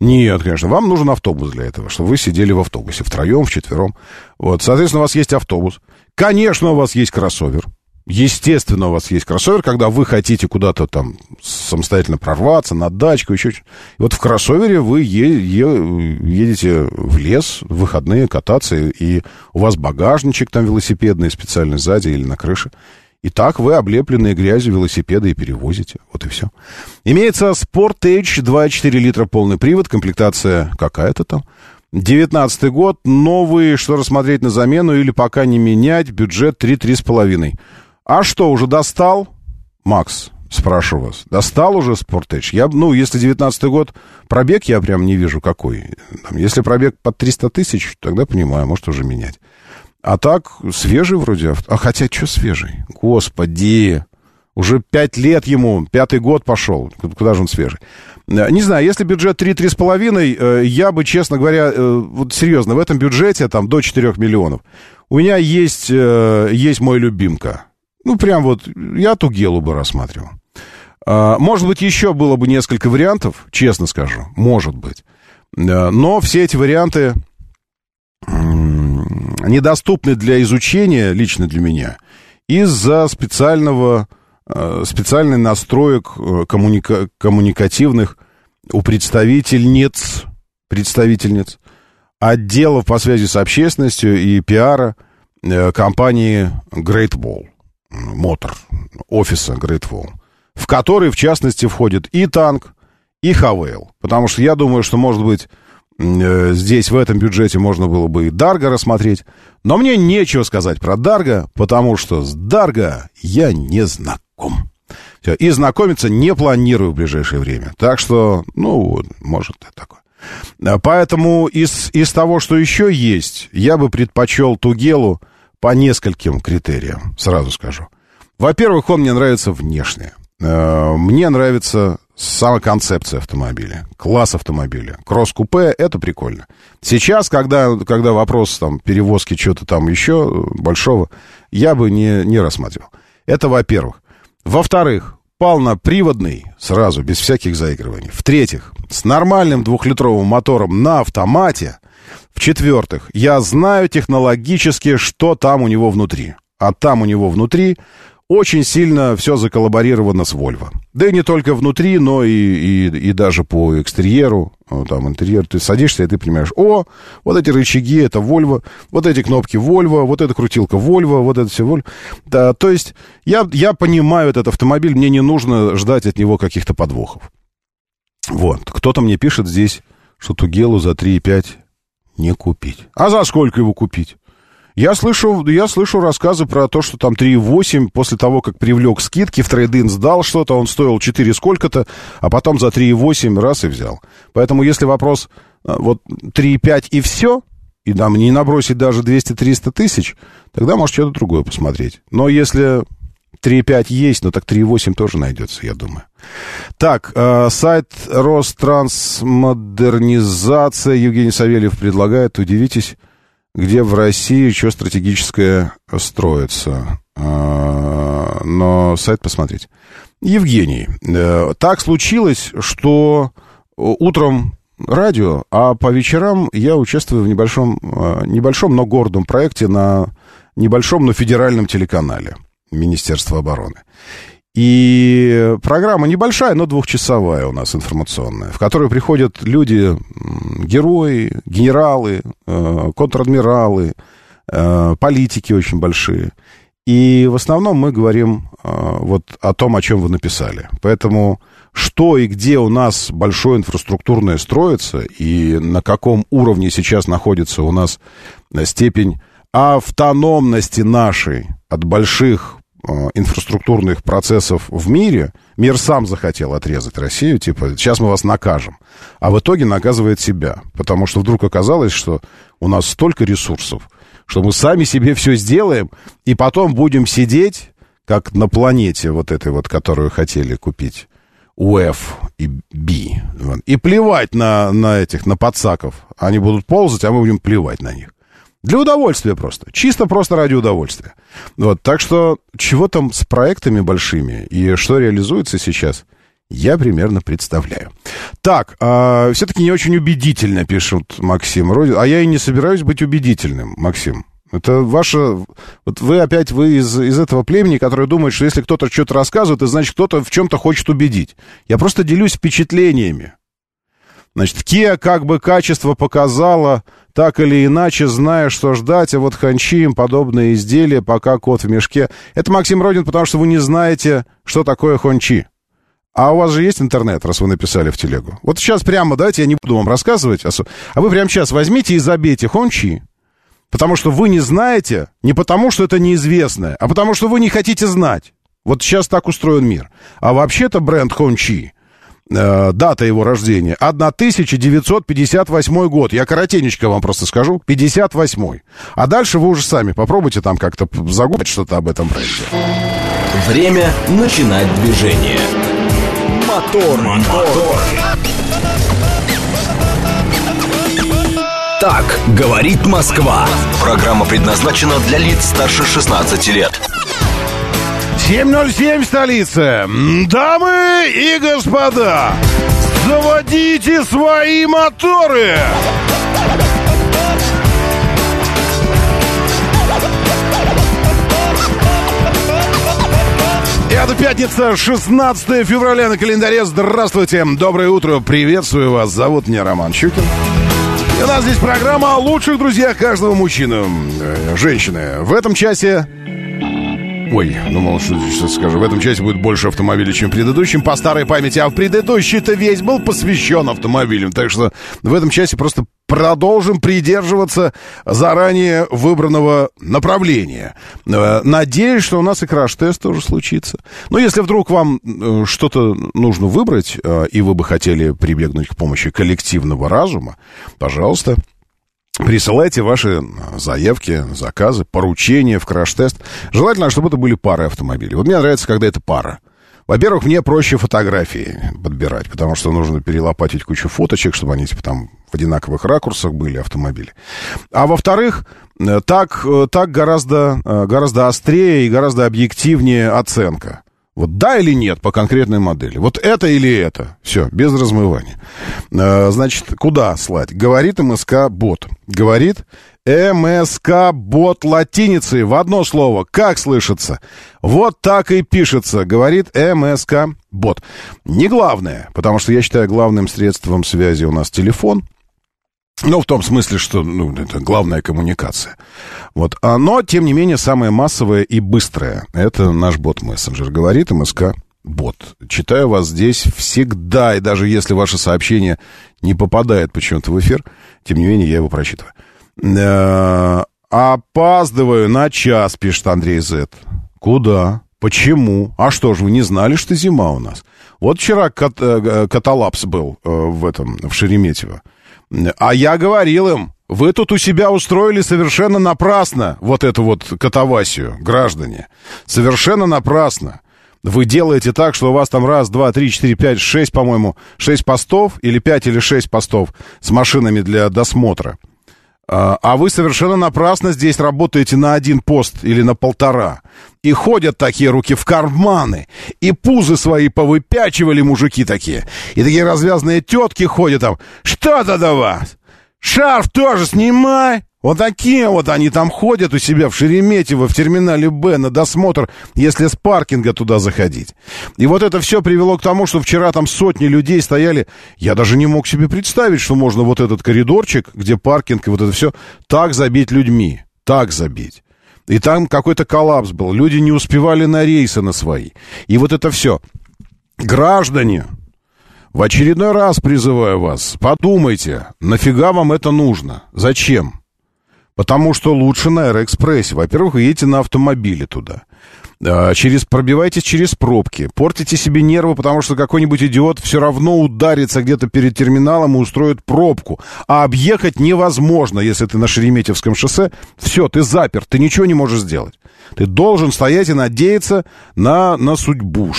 Нет, конечно, вам нужен автобус для этого, чтобы вы сидели в автобусе втроем, вчетвером. Вот, соответственно, у вас есть автобус. Конечно, у вас есть кроссовер. Естественно, у вас есть кроссовер, когда вы хотите куда-то там самостоятельно прорваться, на дачку, еще. И вот в кроссовере вы е- е- едете в лес в выходные кататься, и у вас багажничек там велосипедный специальный сзади или на крыше. И так вы облепленные грязью велосипеды и перевозите. Вот и все. Имеется Sportage 2,4 литра полный привод, комплектация какая-то там. 19 год, новый, что рассмотреть на замену или пока не менять, бюджет 3-3,5. А что, уже достал? Макс, спрашиваю вас. Достал уже Sportage? Я, ну, если 19 год пробег, я прям не вижу какой. Там, если пробег под 300 тысяч, тогда понимаю, может уже менять. А так, свежий вроде. А хотя, что свежий? Господи! Уже пять лет ему, пятый год пошел. Куда же он свежий? Э, не знаю, если бюджет 3-3,5, э, я бы, честно говоря, э, вот серьезно, в этом бюджете там до 4 миллионов. У меня есть, есть мой любимка. Ну, прям вот, я Тугелу бы рассматривал. А, может быть, еще было бы несколько вариантов, честно скажу, может быть. Но все эти варианты недоступны для изучения, лично для меня, из-за специального, э, специальной настроек э, коммуника- коммуникативных у представительниц, представительниц отделов по связи с общественностью и пиара э, компании Great Wall Motor, офиса Great Wall, в который, в частности, входит и танк, и Хавейл. Потому что я думаю, что, может быть, Э, здесь в этом бюджете можно было бы и Дарго рассмотреть. Но мне нечего сказать про Дарго, потому что с Дарго я не знаком. Все. И знакомиться не планирую в ближайшее время. Так что, ну, может, это такое. Поэтому из, из того, что еще есть, я бы предпочел Тугелу по нескольким критериям, сразу скажу. Во-первых, он мне нравится внешне. Э, мне нравится сама концепция автомобиля, класс автомобиля. Кросс-купе — это прикольно. Сейчас, когда, когда вопрос там, перевозки чего-то там еще большого, я бы не, не рассматривал. Это во-первых. Во-вторых, полноприводный, сразу, без всяких заигрываний. В-третьих, с нормальным двухлитровым мотором на автомате. В-четвертых, я знаю технологически, что там у него внутри. А там у него внутри очень сильно все заколлаборировано с Volvo. Да и не только внутри, но и, и, и даже по экстерьеру, там интерьер, ты садишься, и ты понимаешь, о, вот эти рычаги, это Volvo, вот эти кнопки Volvo, вот эта крутилка Volvo, вот это все Volvo. Да, то есть я, я понимаю этот автомобиль, мне не нужно ждать от него каких-то подвохов. Вот, кто-то мне пишет здесь, что Тугелу за 3,5 не купить. А за сколько его купить? Я слышу, я слышу рассказы про то, что там 3,8 после того, как привлек скидки, в трейдин сдал что-то, он стоил 4 сколько-то, а потом за 3,8 раз и взял. Поэтому если вопрос а, вот 3,5 и все, и нам не набросить даже 200-300 тысяч, тогда может что-то другое посмотреть. Но если 3,5 есть, но так 3,8 тоже найдется, я думаю. Так, э, сайт Ространсмодернизация Евгений Савельев предлагает, удивитесь, где в России что стратегическое строится. А, но сайт посмотреть. Евгений, э, так случилось, что утром радио, а по вечерам я участвую в небольшом, э, небольшом, но гордом проекте на небольшом, но федеральном телеканале Министерства обороны. И программа небольшая, но двухчасовая у нас информационная, в которую приходят люди, герои, генералы, э, контр-адмиралы, э, политики очень большие. И в основном мы говорим э, вот о том, о чем вы написали. Поэтому что и где у нас большое инфраструктурное строится, и на каком уровне сейчас находится у нас степень автономности нашей от больших инфраструктурных процессов в мире, мир сам захотел отрезать Россию, типа, сейчас мы вас накажем. А в итоге наказывает себя, потому что вдруг оказалось, что у нас столько ресурсов, что мы сами себе все сделаем, и потом будем сидеть, как на планете вот этой вот, которую хотели купить. УФ и Би. И плевать на, на этих, на подсаков. Они будут ползать, а мы будем плевать на них. Для удовольствия просто. Чисто просто ради удовольствия. Вот, так что чего там с проектами большими и что реализуется сейчас, я примерно представляю. Так, э, все-таки не очень убедительно пишут Максим. А я и не собираюсь быть убедительным, Максим. Это ваше... Вот вы опять, вы из, из этого племени, которое думает, что если кто-то что-то рассказывает, это значит, кто-то в чем-то хочет убедить. Я просто делюсь впечатлениями. Значит, Kia как бы качество показала так или иначе, зная, что ждать, а вот ханчи им подобные изделия, пока кот в мешке. Это Максим Родин, потому что вы не знаете, что такое хончи. А у вас же есть интернет, раз вы написали в телегу. Вот сейчас прямо, давайте я не буду вам рассказывать, а вы прямо сейчас возьмите и забейте хончи, потому что вы не знаете, не потому что это неизвестное, а потому что вы не хотите знать. Вот сейчас так устроен мир. А вообще-то бренд Хончи э, дата его рождения 1958 год. Я коротенечко вам просто скажу. 58. А дальше вы уже сами попробуйте там как-то загуглить что-то об этом бренде. Время начинать движение. Мотор, мотор. Так говорит Москва. Программа предназначена для лиц старше 16 лет. 7.07 столица. Дамы и господа, заводите свои моторы! Это пятница, 16 февраля на календаре. Здравствуйте, доброе утро, приветствую вас. Зовут меня Роман Щукин. И у нас здесь программа о лучших друзьях каждого мужчины, э, женщины. В этом часе Ой, думал, что сейчас скажу. В этом части будет больше автомобилей, чем в предыдущем. По старой памяти. А в предыдущий-то весь был посвящен автомобилям. Так что в этом части просто продолжим придерживаться заранее выбранного направления. Э, надеюсь, что у нас и краш-тест тоже случится. Но если вдруг вам э, что-то нужно выбрать, э, и вы бы хотели прибегнуть к помощи коллективного разума, пожалуйста, Присылайте ваши заявки, заказы, поручения в краш-тест. Желательно, чтобы это были пары автомобилей. Вот мне нравится, когда это пара. Во-первых, мне проще фотографии подбирать, потому что нужно перелопатить кучу фоточек, чтобы они типа там в одинаковых ракурсах были автомобили. А во-вторых, э, так, э, так гораздо, э, гораздо острее и гораздо объективнее оценка. Вот да или нет по конкретной модели. Вот это или это. Все, без размывания. Значит, куда слать? Говорит МСК-бот. Говорит МСК-бот латиницей в одно слово. Как слышится? Вот так и пишется, говорит МСК-бот. Не главное, потому что я считаю главным средством связи у нас телефон. Ну, в том смысле, что ну, это главная коммуникация. Вот. А, но, тем не менее, самое массовое и быстрое — это наш бот-мессенджер. Говорит МСК бот. Читаю вас здесь всегда, и даже если ваше сообщение не попадает почему-то в эфир, тем не менее, я его прочитываю. Э, опаздываю на час, пишет Андрей Зет. Куда? Почему? А что же, вы не знали, что зима у нас? Вот вчера кат, э, каталапс был э, в этом, в Шереметьево. А я говорил им, вы тут у себя устроили совершенно напрасно вот эту вот катавасию, граждане. Совершенно напрасно. Вы делаете так, что у вас там раз, два, три, четыре, пять, шесть, по-моему, шесть постов или пять или шесть постов с машинами для досмотра. А, а вы совершенно напрасно здесь работаете на один пост или на полтора. И ходят такие руки в карманы, и пузы свои повыпячивали мужики такие. И такие развязанные тетки ходят там. Что-то до вас! Шарф тоже снимай! Вот такие вот они там ходят у себя в Шереметьево, в терминале Б на досмотр, если с паркинга туда заходить. И вот это все привело к тому, что вчера там сотни людей стояли. Я даже не мог себе представить, что можно вот этот коридорчик, где паркинг и вот это все, так забить людьми. Так забить. И там какой-то коллапс был. Люди не успевали на рейсы на свои. И вот это все. Граждане, в очередной раз призываю вас, подумайте, нафига вам это нужно? Зачем? Потому что лучше на Аэроэкспрессе. Во-первых, вы едете на автомобиле туда. А, через, пробивайтесь через пробки. Портите себе нервы, потому что какой-нибудь идиот все равно ударится где-то перед терминалом и устроит пробку. А объехать невозможно, если ты на Шереметьевском шоссе. Все, ты запер, ты ничего не можешь сделать. Ты должен стоять и надеяться на, на судьбу.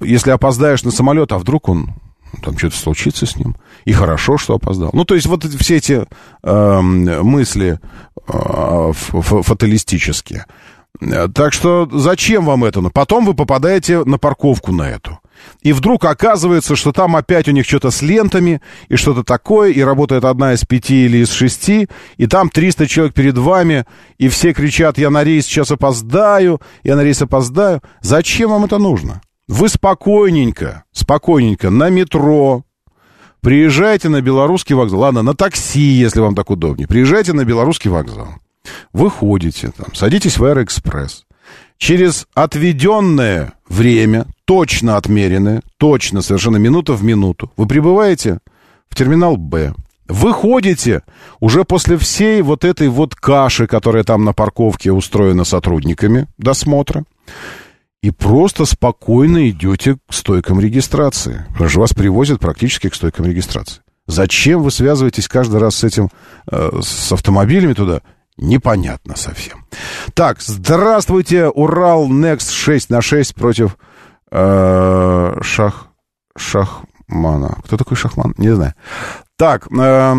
Если опоздаешь на самолет, а вдруг он там что-то случится с ним. И хорошо, что опоздал. Ну, то есть вот все эти э, мысли э, фаталистические. Так что зачем вам это? Но потом вы попадаете на парковку на эту. И вдруг оказывается, что там опять у них что-то с лентами и что-то такое, и работает одна из пяти или из шести, и там 300 человек перед вами, и все кричат, я на рейс сейчас опоздаю, я на рейс опоздаю. Зачем вам это нужно? Вы спокойненько, спокойненько на метро, приезжайте на белорусский вокзал. Ладно, на такси, если вам так удобнее. Приезжайте на белорусский вокзал. Выходите там, садитесь в Аэроэкспресс. Через отведенное время, точно отмеренное, точно, совершенно минута в минуту, вы прибываете в терминал «Б». Выходите уже после всей вот этой вот каши, которая там на парковке устроена сотрудниками досмотра и просто спокойно идете к стойкам регистрации. Потому что вас привозят практически к стойкам регистрации. Зачем вы связываетесь каждый раз с этим, э, с автомобилями туда? Непонятно совсем. Так, здравствуйте, Урал Next 6 на 6 против э, Шах... Шахмана. Кто такой Шахман? Не знаю. Так, э,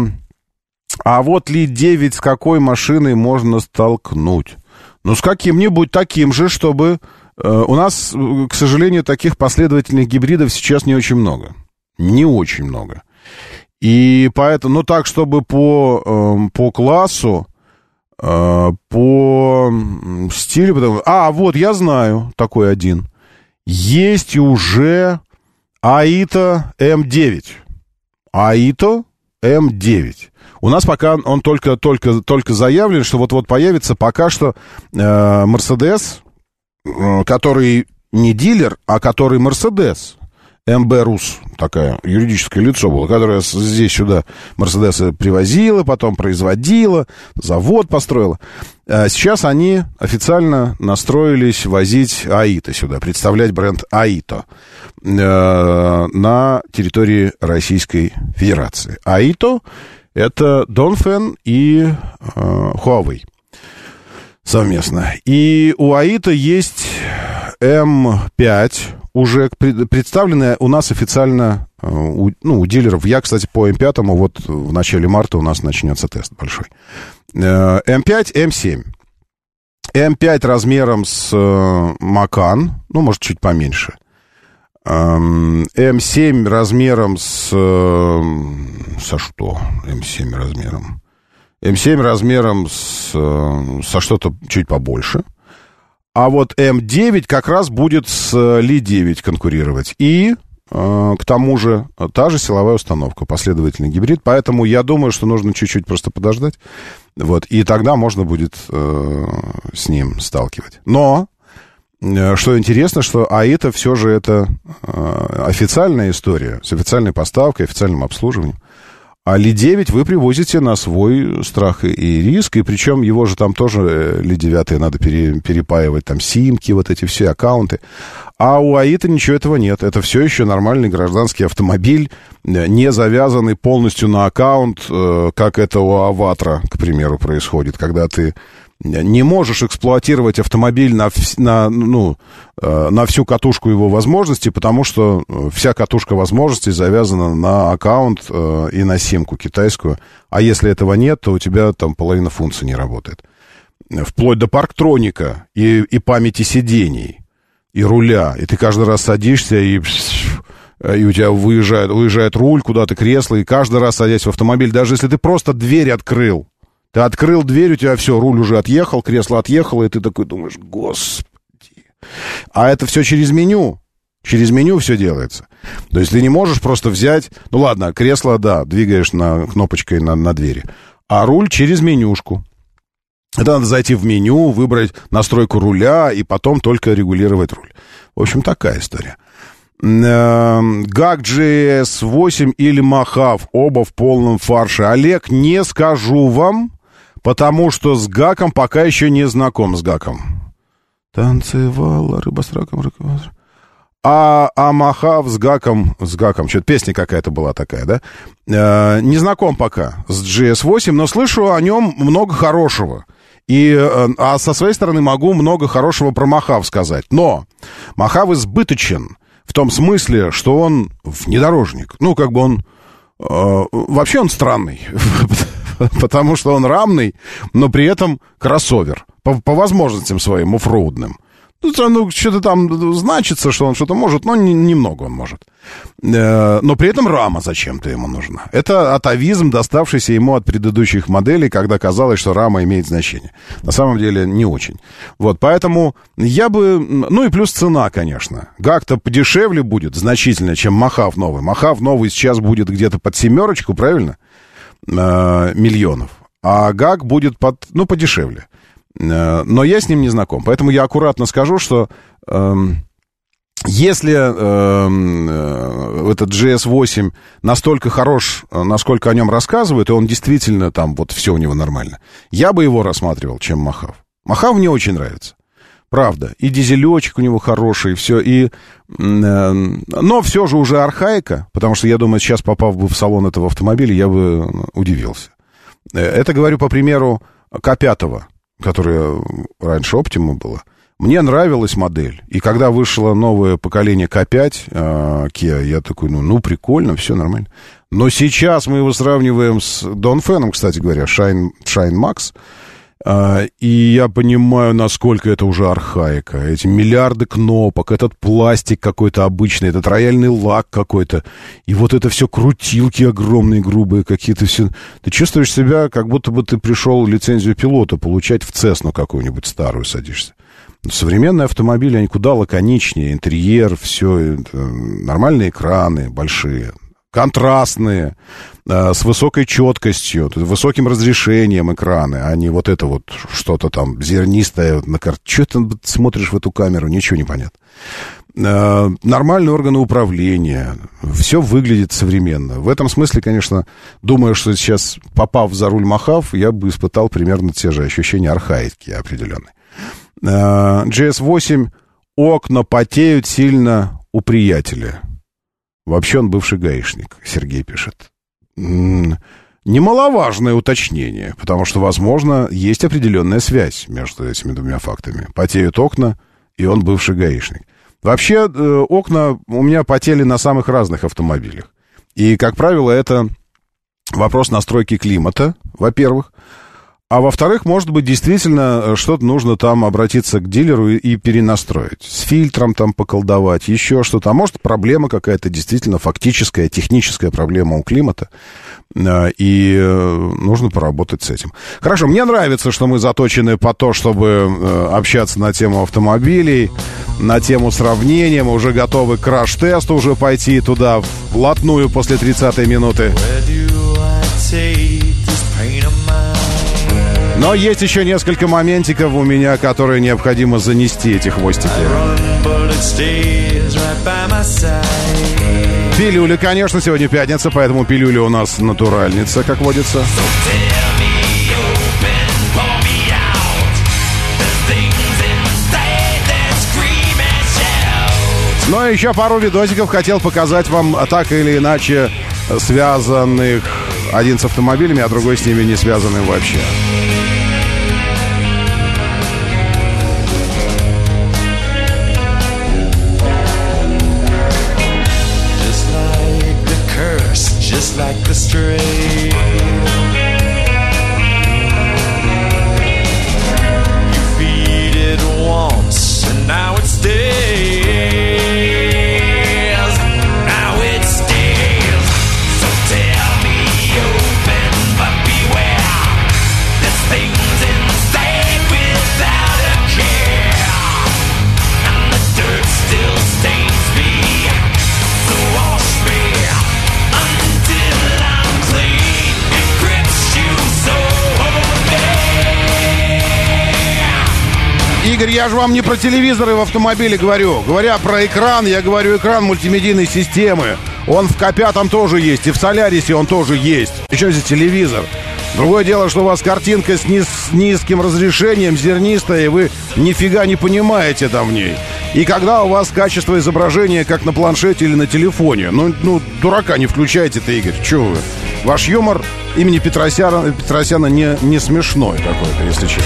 а вот ли 9 с какой машиной можно столкнуть? Ну, с каким-нибудь таким же, чтобы у нас, к сожалению, таких последовательных гибридов сейчас не очень много. Не очень много. И поэтому, ну так, чтобы по, эм, по классу, э, по стилю, потому... а, вот, я знаю такой один. Есть уже Аито М9. Аито М9. У нас пока он только, только, только заявлен, что вот-вот появится пока что Мерседес, э, который не дилер, а который Мерседес. МБ Рус, такая юридическое лицо было, которое здесь сюда Мерседесы привозила, потом производила, завод построила. А сейчас они официально настроились возить Аито сюда, представлять бренд Аито э, на территории Российской Федерации. Аито это Донфен и э, Huawei совместно. И у Аито есть М5, уже представлены у нас официально э, у, ну, у дилеров. Я, кстати, по М5 вот в начале марта у нас начнется тест большой. М5, М7. М5 размером с Macan, ну, может, чуть поменьше. М7 размером с... Со что? М7 размером. М7 размером с, со что-то чуть побольше. А вот М9 как раз будет с Li-9 конкурировать. И э, к тому же та же силовая установка, последовательный гибрид. Поэтому я думаю, что нужно чуть-чуть просто подождать. Вот, и тогда можно будет э, с ним сталкивать. Но, э, что интересно, что АИТа все же это э, официальная история с официальной поставкой, официальным обслуживанием. А Ли-9 вы привозите на свой страх и риск, и причем его же там тоже э, Ли-9 надо пере, перепаивать, там симки, вот эти все аккаунты. А у АИТа ничего этого нет. Это все еще нормальный гражданский автомобиль, э, не завязанный полностью на аккаунт, э, как это у Аватра, к примеру, происходит, когда ты не можешь эксплуатировать автомобиль на, на, ну, э, на всю катушку его возможностей, потому что э, вся катушка возможностей завязана на аккаунт э, и на симку китайскую. А если этого нет, то у тебя там половина функций не работает. Вплоть до парктроника и, и памяти сидений, и руля. И ты каждый раз садишься и и у тебя выезжает, выезжает руль куда-то, кресло, и каждый раз садясь в автомобиль, даже если ты просто дверь открыл, ты открыл дверь, у тебя все, руль уже отъехал, кресло отъехало, и ты такой думаешь, господи. А это все через меню. Через меню все делается. То есть ты не можешь просто взять... Ну ладно, кресло, да, двигаешь на, кнопочкой на, на двери. А руль через менюшку. Это надо зайти в меню, выбрать настройку руля и потом только регулировать руль. В общем, такая история. GAG GS 8 или Махав, оба в полном фарше. Олег, не скажу вам, потому что с Гаком пока еще не знаком с Гаком. Танцевала рыба с раком, раком. А, а Махав с Гаком, с Гаком, что-то песня какая-то была такая, да? Э, не знаком пока с GS8, но слышу о нем много хорошего. И, э, а со своей стороны могу много хорошего про Махав сказать. Но Махав избыточен в том смысле, что он внедорожник. Ну, как бы он... Э, вообще он странный. потому что он рамный, но при этом кроссовер. По, по возможностям своим оффроудным. Ну, ну что-то там значится, что он что-то может, но не, немного он может. Э, но при этом рама зачем-то ему нужна. Это атовизм, доставшийся ему от предыдущих моделей, когда казалось, что рама имеет значение. На самом деле не очень. Вот, поэтому я бы... Ну и плюс цена, конечно. Гак-то подешевле будет значительно, чем Махав новый. Махав новый сейчас будет где-то под семерочку, правильно? Э, миллионов. А ГАГ будет под, ну, подешевле. Э, но я с ним не знаком. Поэтому я аккуратно скажу, что э, если эм, э, этот GS8 настолько хорош, насколько о нем рассказывают, и он действительно там вот все у него нормально, я бы его рассматривал, чем Махав. Махав мне очень нравится. Правда. И дизелечек у него хороший, и все. И, э, но все же уже архаика, потому что я думаю, сейчас попав бы в салон этого автомобиля, я бы удивился. Э, это говорю по примеру К5, которая раньше Optima была. Мне нравилась модель. И когда вышло новое поколение К5 э, Kia, я такой, ну, ну, прикольно, все нормально. Но сейчас мы его сравниваем с Донфеном, кстати говоря, Shine, Shine Max. А, и я понимаю, насколько это уже архаика. Эти миллиарды кнопок, этот пластик какой-то обычный, этот рояльный лак какой-то. И вот это все крутилки огромные, грубые какие-то все. Ты чувствуешь себя, как будто бы ты пришел лицензию пилота получать в Цесну какую-нибудь старую садишься. Современные автомобили, они куда лаконичнее. Интерьер, все, нормальные экраны большие, контрастные, э, с высокой четкостью, высоким разрешением экраны, а не вот это вот что-то там зернистое на карте. Что ты смотришь в эту камеру, ничего не понятно. Э, нормальные органы управления, все выглядит современно. В этом смысле, конечно, думаю, что сейчас, попав за руль Махав, я бы испытал примерно те же ощущения архаики определенные. Э, GS8 окна потеют сильно у приятеля. Вообще он бывший гаишник, Сергей пишет. Немаловажное уточнение, потому что, возможно, есть определенная связь между этими двумя фактами. Потеют окна, и он бывший гаишник. Вообще, э, окна у меня потели на самых разных автомобилях. И, как правило, это вопрос настройки климата, во-первых. А во-вторых, может быть, действительно э, что-то нужно там обратиться к дилеру и, и перенастроить. С фильтром там поколдовать, еще что-то. А может, проблема какая-то действительно фактическая, техническая проблема у климата. Э, и э, нужно поработать с этим. Хорошо, мне нравится, что мы заточены по то, чтобы общаться на тему автомобилей, на тему сравнения. Мы уже готовы к краш-тесту уже пойти туда вплотную после 30-й минуты. Но есть еще несколько моментиков у меня, которые необходимо занести, эти хвостики. Пилюля, конечно, сегодня пятница, поэтому пилюля у нас натуральница, как водится. Но ну, еще пару видосиков хотел показать вам так или иначе связанных один с автомобилями, а другой с ними не связанным вообще. astray. Игорь, я же вам не про телевизоры в автомобиле говорю. Говоря про экран, я говорю экран мультимедийной системы. Он в К5 тоже есть, и в Солярисе он тоже есть. Еще здесь телевизор. Другое дело, что у вас картинка с, низ, с низким разрешением, зернистая, и вы нифига не понимаете там в ней. И когда у вас качество изображения, как на планшете или на телефоне, ну, ну дурака не включайте-то, Игорь, чего вы? Ваш юмор имени Петросяна, Петросяна не, не смешной какой-то, если честно.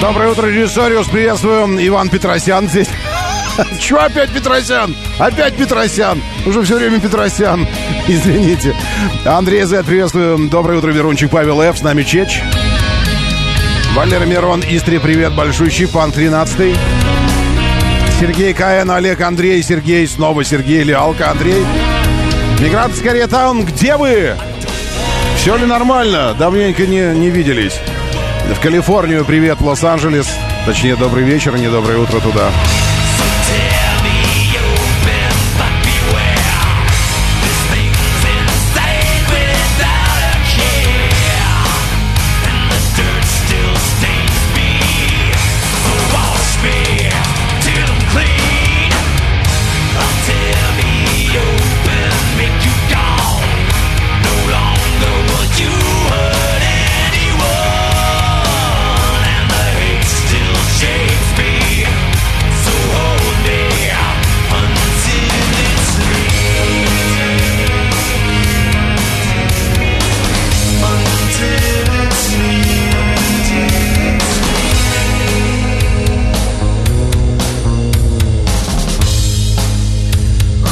Доброе утро, режиссериус. Приветствую. Иван Петросян здесь. Чего опять Петросян? Опять Петросян. Уже все время Петросян. Извините. Андрей Зет, приветствую. Доброе утро, Верунчик. Павел Ф. С нами Чеч. Валера Мирон, Истри, привет, большущий. Пан 13 Сергей Каэн, Олег Андрей, Сергей, снова Сергей, Лиалка Андрей. Мигрант Скорее Таун, где вы? Все ли нормально? Давненько не, не виделись. В Калифорнию привет, в Лос-Анджелес. Точнее, добрый вечер, не доброе утро туда.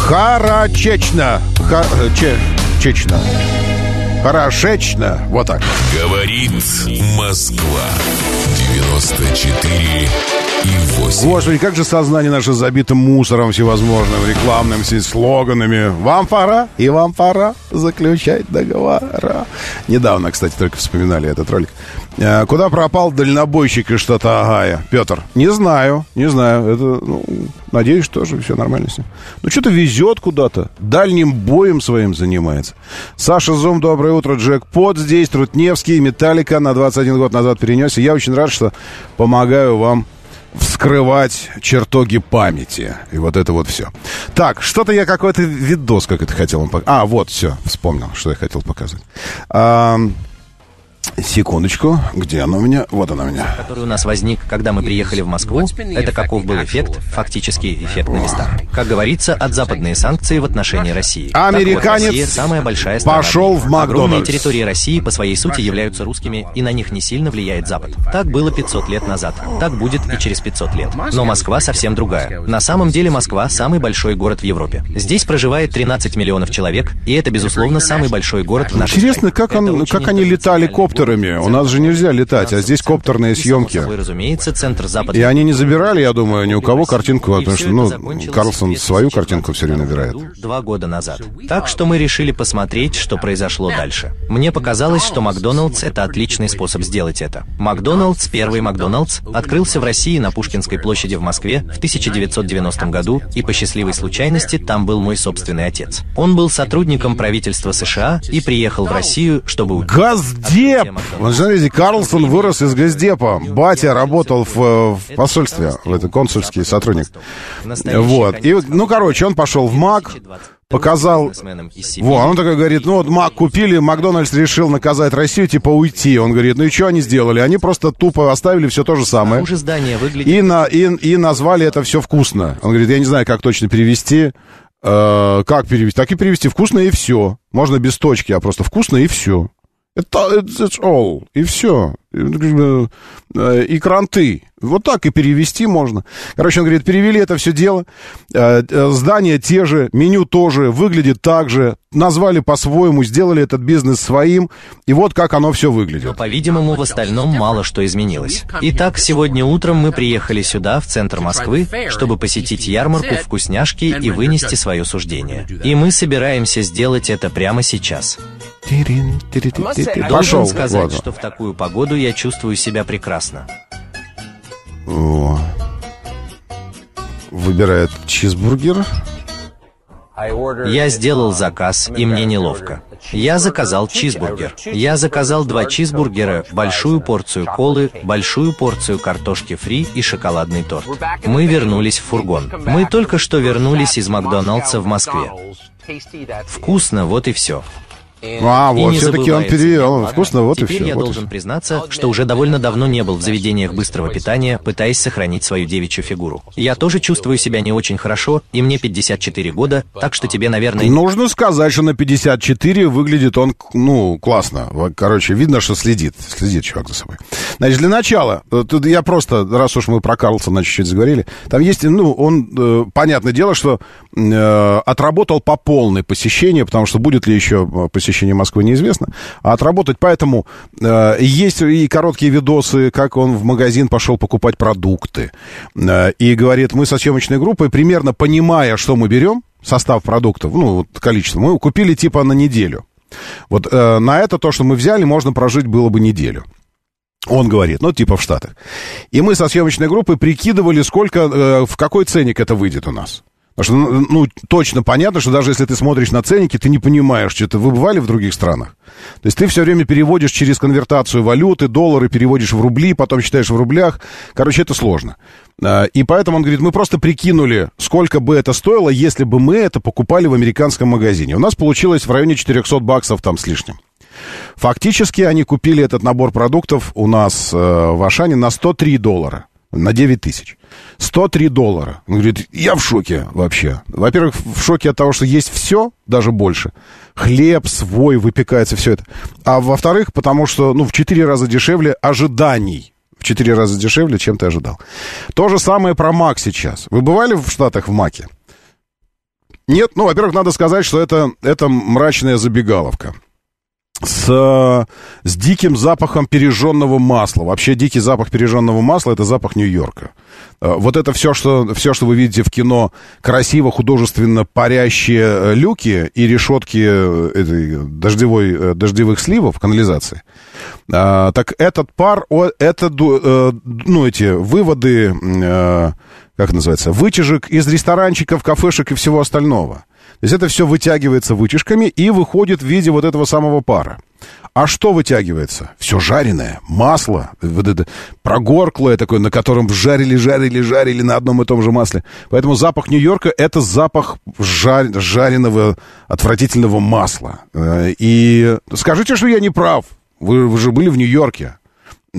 Харачечно. Ха, че, чечно. Хорошечно. Вот так. Говорит Москва. 94 и 8. Господи, как же сознание наше забито мусором всевозможным, рекламным слоганами. Вам пора, и вам пора заключать договора. Недавно, кстати, только вспоминали этот ролик. Э, куда пропал дальнобойщик из штата Агая? Петр, не знаю, не знаю. Это, ну, надеюсь, тоже все нормально с ним. Ну, что-то везет куда-то. Дальним боем своим занимается. Саша Зум, доброе утро. Джек Пот здесь, Трутневский, Металлика на 21 год назад перенесся. Я очень рад, что помогаю вам вскрывать чертоги памяти. И вот это вот все. Так, что-то я какой-то видос как это хотел вам показать. А, вот, все, вспомнил, что я хотел показать. Секундочку, где она у меня? Вот она у меня. Который у нас возник, когда мы приехали в Москву, это каков был эффект, фактический эффект на местах. Как говорится, от западные санкции в отношении России. Американец так вот, Россия самая большая страна пошел в Макдональдс. Огромные территории России по своей сути являются русскими, и на них не сильно влияет Запад. Так было 500 лет назад. Так будет и через 500 лет. Но Москва совсем другая. На самом деле Москва самый большой город в Европе. Здесь проживает 13 миллионов человек, и это, безусловно, самый большой город в нашей Интересно, стране. как, он, как они летали потенциальный коптерами. У нас же нельзя летать, а здесь коптерные съемки. собой, разумеется, центр запада. И они не забирали, я думаю, ни у кого картинку, потому что, ну, Карлсон свою 2019 картинку все время набирает. Два года назад. Так что мы решили посмотреть, что произошло дальше. Мне показалось, что Макдоналдс — это отличный способ сделать это. Макдоналдс, первый Макдоналдс, открылся в России на Пушкинской площади в Москве в 1990 году, и по счастливой случайности там был мой собственный отец. Он был сотрудником правительства США и приехал в Россию, чтобы... Газдеп! Вот смотрите, Карлсон вырос из Газдепа. Батя работал в, э, в посольстве, в это консульский сотрудник. Вот. И, ну, короче, он пошел в МАК, показал... Вот, он такой говорит, ну вот Мак купили, Макдональдс решил наказать Россию, типа уйти. Он говорит, ну и что они сделали? Они просто тупо оставили все то же самое. Уже здание выглядит... И, на, и, и назвали это все вкусно. Он говорит, я не знаю, как точно перевести. Э, как перевести? Так и перевести. Вкусно и все. Можно без точки, а просто вкусно и все. Это it's all. И все. И кранты. Вот так и перевести можно. Короче, он говорит, перевели это все дело. Э, э, Здания те же, меню тоже, выглядит так же. Назвали по-своему, сделали этот бизнес своим. И вот как оно все выглядит. по-видимому, в остальном мало что изменилось. Итак, сегодня утром мы приехали сюда, в центр Москвы, чтобы посетить ярмарку вкусняшки и вынести свое суждение. И мы собираемся сделать это прямо сейчас. Пошел. Должен сказать, Вот. что в такую погоду я чувствую себя прекрасно. О. Выбирает чизбургер. Я сделал заказ, и мне неловко. Я заказал чизбургер. Я заказал два чизбургера, большую порцию колы, большую порцию картошки фри и шоколадный торт. Мы вернулись в фургон. Мы только что вернулись из Макдоналдса в Москве. Вкусно, вот и все. А, И вот, все-таки он перевел. Вкусно, вот и Теперь все. я вот и должен всё. признаться, что уже довольно давно не был в заведениях быстрого питания, пытаясь сохранить свою девичью фигуру. Я тоже чувствую себя не очень хорошо, и мне 54 года, так что тебе, наверное, Нужно сказать, что на 54 выглядит он, ну, классно. Короче, видно, что следит. Следит чувак за собой. Значит, для начала, э, тут я просто, раз уж мы про Карлсона чуть-чуть заговорили, там есть, ну, он, э, понятное дело, что э, отработал по полной посещение, потому что будет ли еще э, посещение Москвы, неизвестно. А отработать, поэтому э, есть и короткие видосы, как он в магазин пошел покупать продукты. Э, и говорит, мы со съемочной группой, примерно понимая, что мы берем, состав продуктов, ну, вот количество, мы купили типа на неделю. Вот э, на это то, что мы взяли, можно прожить было бы неделю. Он говорит, ну, типа в Штатах. И мы со съемочной группой прикидывали, сколько, э, в какой ценник это выйдет у нас. Что, ну, точно понятно, что даже если ты смотришь на ценники, ты не понимаешь, что это вы бывали в других странах. То есть ты все время переводишь через конвертацию валюты, доллары переводишь в рубли, потом считаешь в рублях. Короче, это сложно. А, и поэтому он говорит, мы просто прикинули, сколько бы это стоило, если бы мы это покупали в американском магазине. У нас получилось в районе 400 баксов там с лишним. Фактически они купили этот набор продуктов у нас э, в Ашане на 103 доллара, на 9 тысяч. 103 доллара. Он говорит, я в шоке вообще. Во-первых, в шоке от того, что есть все, даже больше. Хлеб свой выпекается, все это. А во-вторых, потому что, ну, в 4 раза дешевле ожиданий. В 4 раза дешевле, чем ты ожидал. То же самое про Мак сейчас. Вы бывали в Штатах в Маке? Нет, ну, во-первых, надо сказать, что это, это мрачная забегаловка с, с диким запахом пережженного масла. Вообще дикий запах пережженного масла это запах Нью-Йорка. Э, вот это все что, все, что вы видите в кино, красиво, художественно парящие э, люки и решетки э, этой дождевой, дождевых сливов, канализации. Так этот пар, это, ну, эти выводы, как называется, вытяжек из ресторанчиков, кафешек и всего остального. То есть это все вытягивается вытяжками и выходит в виде вот этого самого пара. А что вытягивается? Все жареное, масло, вот это прогорклое такое, на котором жарили, жарили, жарили на одном и том же масле. Поэтому запах Нью-Йорка — это запах жар, жареного, отвратительного масла. Э, и скажите, что я не прав. Вы, вы же были в Нью-Йорке.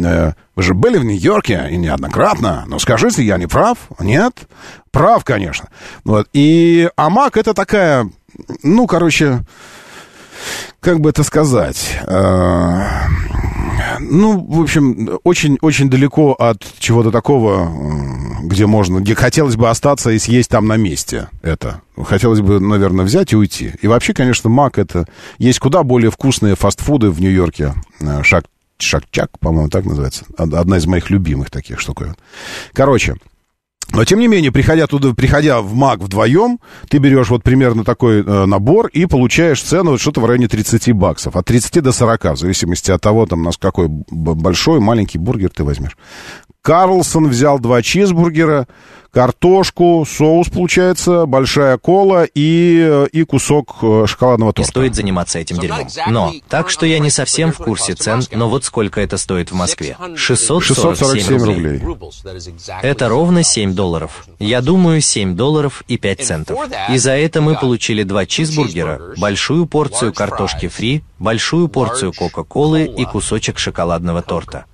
Э, вы же были в Нью-Йорке и неоднократно. Но скажите, я не прав? Нет? Прав, конечно. Вот. И Амак это такая, ну, короче, как бы это сказать... Э, ну, в общем, очень-очень далеко от чего-то такого, где можно, где хотелось бы остаться и съесть там на месте это. Хотелось бы, наверное, взять и уйти. И вообще, конечно, Мак это... Есть куда более вкусные фастфуды в Нью-Йорке. Э, Шаг Шакчак, по-моему, так называется. Одна из моих любимых таких штуковин. Короче, но, тем не менее, приходя туда, приходя в МАК вдвоем, ты берешь вот примерно такой э, набор и получаешь цену вот что-то в районе 30 баксов. От 30 до 40, в зависимости от того, там, нас какой большой, маленький бургер ты возьмешь. Карлсон взял два чизбургера, картошку, соус, получается, большая кола и, и кусок э, шоколадного торта. Не стоит заниматься этим дерьмом. Но, так что я не совсем в курсе цен, но вот сколько это стоит в Москве. 647, 647 рублей. рублей. Это ровно 7 долларов. Я думаю, 7 долларов и 5 центов. И за это мы получили два чизбургера, большую порцию картошки фри, большую порцию кока-колы и кусочек шоколадного торта.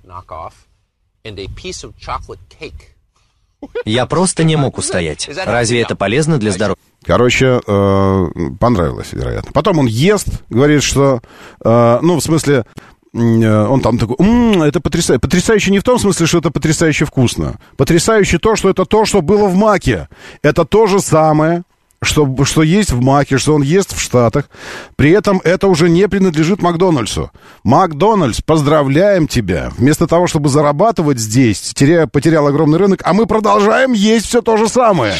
Я просто не мог устоять. Разве это полезно для здоровья? Короче, э, понравилось, вероятно. Потом он ест, говорит, что, э, ну, в смысле, он там такой, м-м, это потрясающе. Потрясающе не в том смысле, что это потрясающе вкусно. Потрясающе то, что это то, что было в маке. Это то же самое, что, что есть в Маке, что он ест в Штатах. При этом это уже не принадлежит Макдональдсу. Макдональдс, поздравляем тебя. Вместо того, чтобы зарабатывать здесь, теряя, потерял огромный рынок, а мы продолжаем есть все то же самое.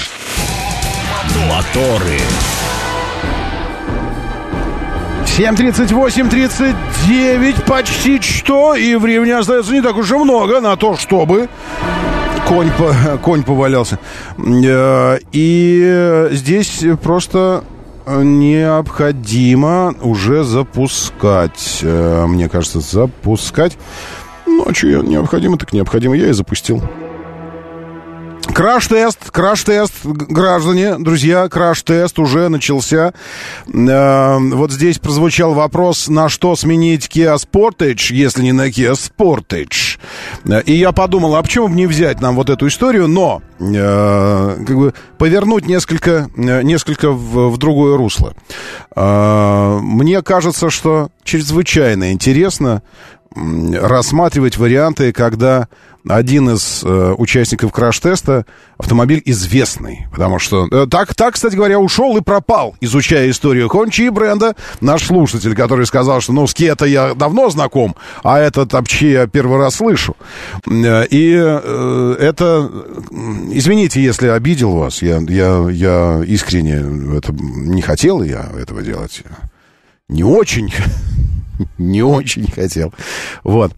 Моторы. 7.38-39 почти что, и времени остается не так уж и много на то, чтобы конь, конь повалялся. Э, и здесь просто необходимо уже запускать. Э, мне кажется, запускать. Ну, а что необходимо, так необходимо. Я и запустил. Краш-тест, краш-тест, граждане, друзья, краш-тест уже начался. Э, вот здесь прозвучал вопрос, на что сменить Kia Sportage, если не на Kia Sportage. Э, и я подумал, а почему бы не взять нам вот эту историю, но э, как бы повернуть несколько, э, несколько в, в другое русло. Э, мне кажется, что чрезвычайно интересно рассматривать варианты, когда один из э, участников краш-теста автомобиль известный, потому что э, так, так, кстати говоря, ушел и пропал, изучая историю Хончи и бренда, наш слушатель, который сказал, что ну с Киэта я давно знаком, а этот Апчи я первый раз слышу. Э, и э, это, извините, если обидел вас, я, я, я искренне это не хотел я этого делать, не очень, не очень хотел, вот.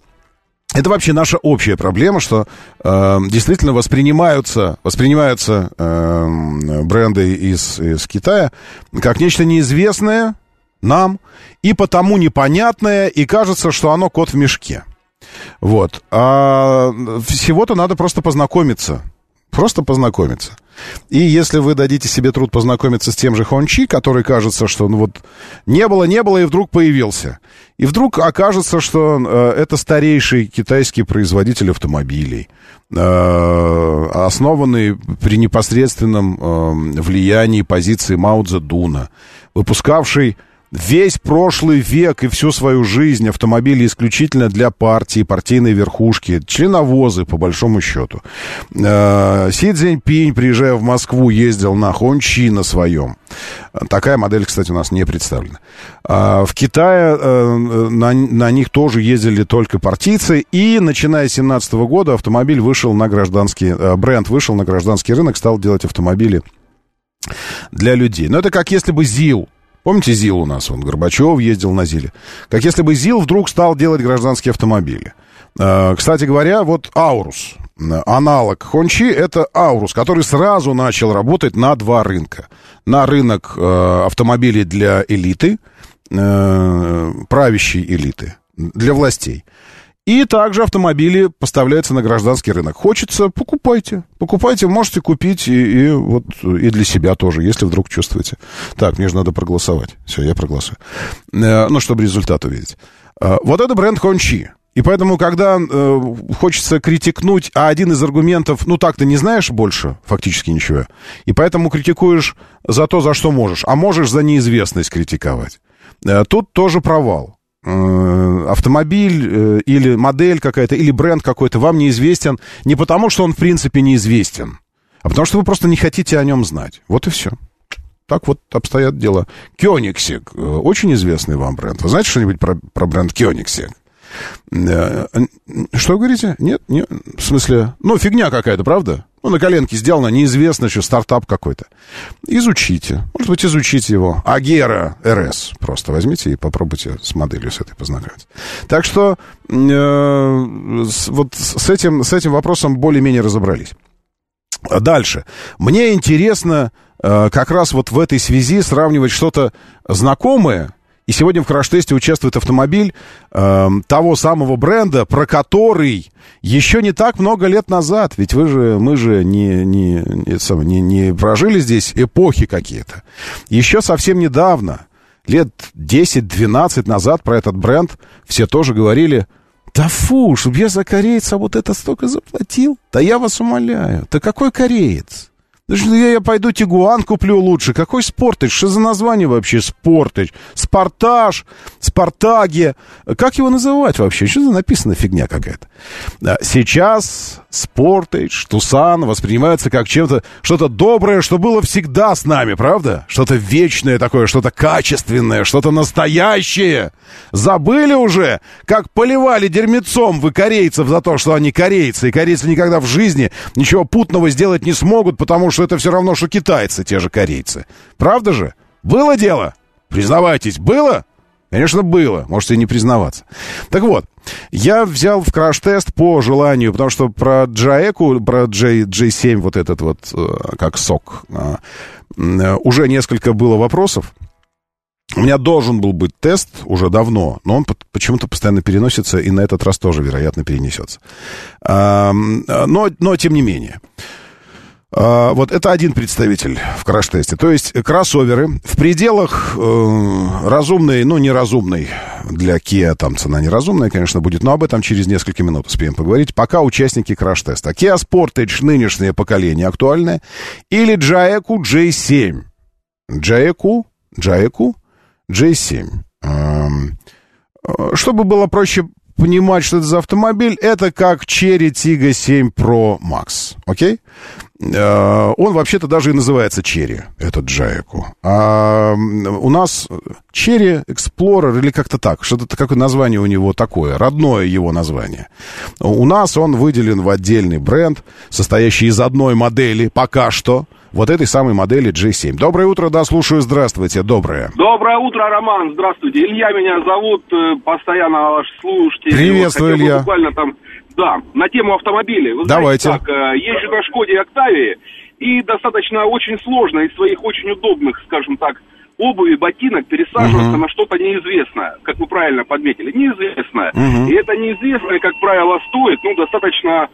Это вообще наша общая проблема, что э, действительно воспринимаются, воспринимаются э, бренды из, из Китая как нечто неизвестное нам и потому непонятное, и кажется, что оно кот в мешке. Вот. А всего-то надо просто познакомиться. Просто познакомиться. И если вы дадите себе труд познакомиться с тем же Хончи, который кажется, что ну вот не было, не было, и вдруг появился. И вдруг окажется, что э, это старейший китайский производитель автомобилей, э, основанный при непосредственном э, влиянии позиции Мао Цзэдуна, выпускавший весь прошлый век и всю свою жизнь автомобили исключительно для партии, партийной верхушки, членовозы, по большому счету. Э, Си Цзиньпинь, приезжая в Москву, ездил на Хончи на своем. Такая модель, кстати, у нас не представлена. А в Китае э, на, на них тоже ездили только партийцы, и начиная с 2017 года автомобиль вышел на гражданский, э, бренд вышел на гражданский рынок, стал делать автомобили для людей. Но это как если бы ЗИЛ Помните ЗИЛ у нас? Он Горбачев ездил на ЗИЛе. Как если бы ЗИЛ вдруг стал делать гражданские автомобили. А, кстати говоря, вот Аурус, аналог Хончи, это Аурус, который сразу начал работать на два рынка. На рынок э, автомобилей для элиты, э, правящей элиты, для властей. И также автомобили поставляются на гражданский рынок. Хочется, покупайте. Покупайте, можете купить и, и, вот, и для себя тоже, если вдруг чувствуете. Так, мне же надо проголосовать. Все, я проголосую. Э, ну, чтобы результат увидеть. Э, вот это бренд Хончи. И поэтому, когда э, хочется критикнуть, а один из аргументов, ну так ты не знаешь больше, фактически ничего, и поэтому критикуешь за то, за что можешь, а можешь за неизвестность критиковать. Э, тут тоже провал. Э, автомобиль э, или модель какая-то, или бренд какой-то вам неизвестен не потому, что он в принципе неизвестен, а потому что вы просто не хотите о нем знать. Вот и все. Так вот обстоят дела. Кёнигсик. Э, очень известный вам бренд. Вы знаете что-нибудь про, про бренд Кёнигсик? Что вы говорите? Нет, нет, в смысле, ну, фигня какая-то, правда? Ну, на коленке сделано, неизвестно еще, стартап какой-то. Изучите. Может быть, изучите его. Агера РС. Просто возьмите и попробуйте с моделью с этой познакомиться. Так что э, с, вот с этим, с этим вопросом более-менее разобрались. Дальше. Мне интересно э, как раз вот в этой связи сравнивать что-то знакомое и сегодня в краш-тесте участвует автомобиль э, того самого бренда, про который еще не так много лет назад, ведь вы же, мы же не, не, не, не, прожили здесь эпохи какие-то. Еще совсем недавно, лет 10-12 назад про этот бренд все тоже говорили, да фу, чтобы я за корейца вот это столько заплатил. Да я вас умоляю, да какой кореец? Да что я, я пойду Тигуан куплю лучше. Какой Спортыч? Что за название вообще Спортыч? Спартаж, Спартаге. Как его называть вообще? Что за написано фигня какая-то? Сейчас Спортыч, Тусан воспринимаются как чем-то, что-то доброе, что было всегда с нами, правда? Что-то вечное такое, что-то качественное, что-то настоящее. Забыли уже, как поливали дерьмецом вы корейцев за то, что они корейцы, и корейцы никогда в жизни ничего путного сделать не смогут, потому что это все равно, что китайцы, те же корейцы. Правда же? Было дело? Признавайтесь, было? Конечно, было. Можете не признаваться. Так вот, я взял в краш-тест по желанию, потому что про Джаэку, про J, J7, вот этот вот, э, как сок, э, э, уже несколько было вопросов. У меня должен был быть тест уже давно, но он почему-то постоянно переносится, и на этот раз тоже, вероятно, перенесется. Но, но тем не менее. А, вот это один представитель в краш-тесте. То есть кроссоверы в пределах э, разумной, ну, неразумной для Kia, там цена неразумная, конечно, будет, но об этом через несколько минут успеем поговорить. Пока участники краш-теста. Kia Sportage нынешнее поколение актуальное или Jaeku J7. Jaeku, Jaeku J7. Эм, э, чтобы было проще понимать, что это за автомобиль, это как Cherry Tiggo 7 Pro Max. Окей? Э, он вообще-то даже и называется Cherry, этот Джайку. А у нас Cherry Explorer или как-то так, что-то какое название у него такое, родное его название. У нас он выделен в отдельный бренд, состоящий из одной модели пока что, вот этой самой модели G7. Доброе утро, да, слушаю, здравствуйте, доброе. Доброе утро, Роман, здравствуйте. Илья меня зовут, э, постоянно ваш слушатель. Приветствую, Вот Илья. Буквально там, да, на тему автомобилей. Вы Давайте. Знаете, как, э, езжу на Шкоде Октавии, и достаточно очень сложно из своих очень удобных, скажем так, обуви, ботинок пересаживаться Мгм. на что-то неизвестное, как вы правильно подметили, неизвестное. Мгм. И это неизвестное, как правило, стоит, ну, достаточно,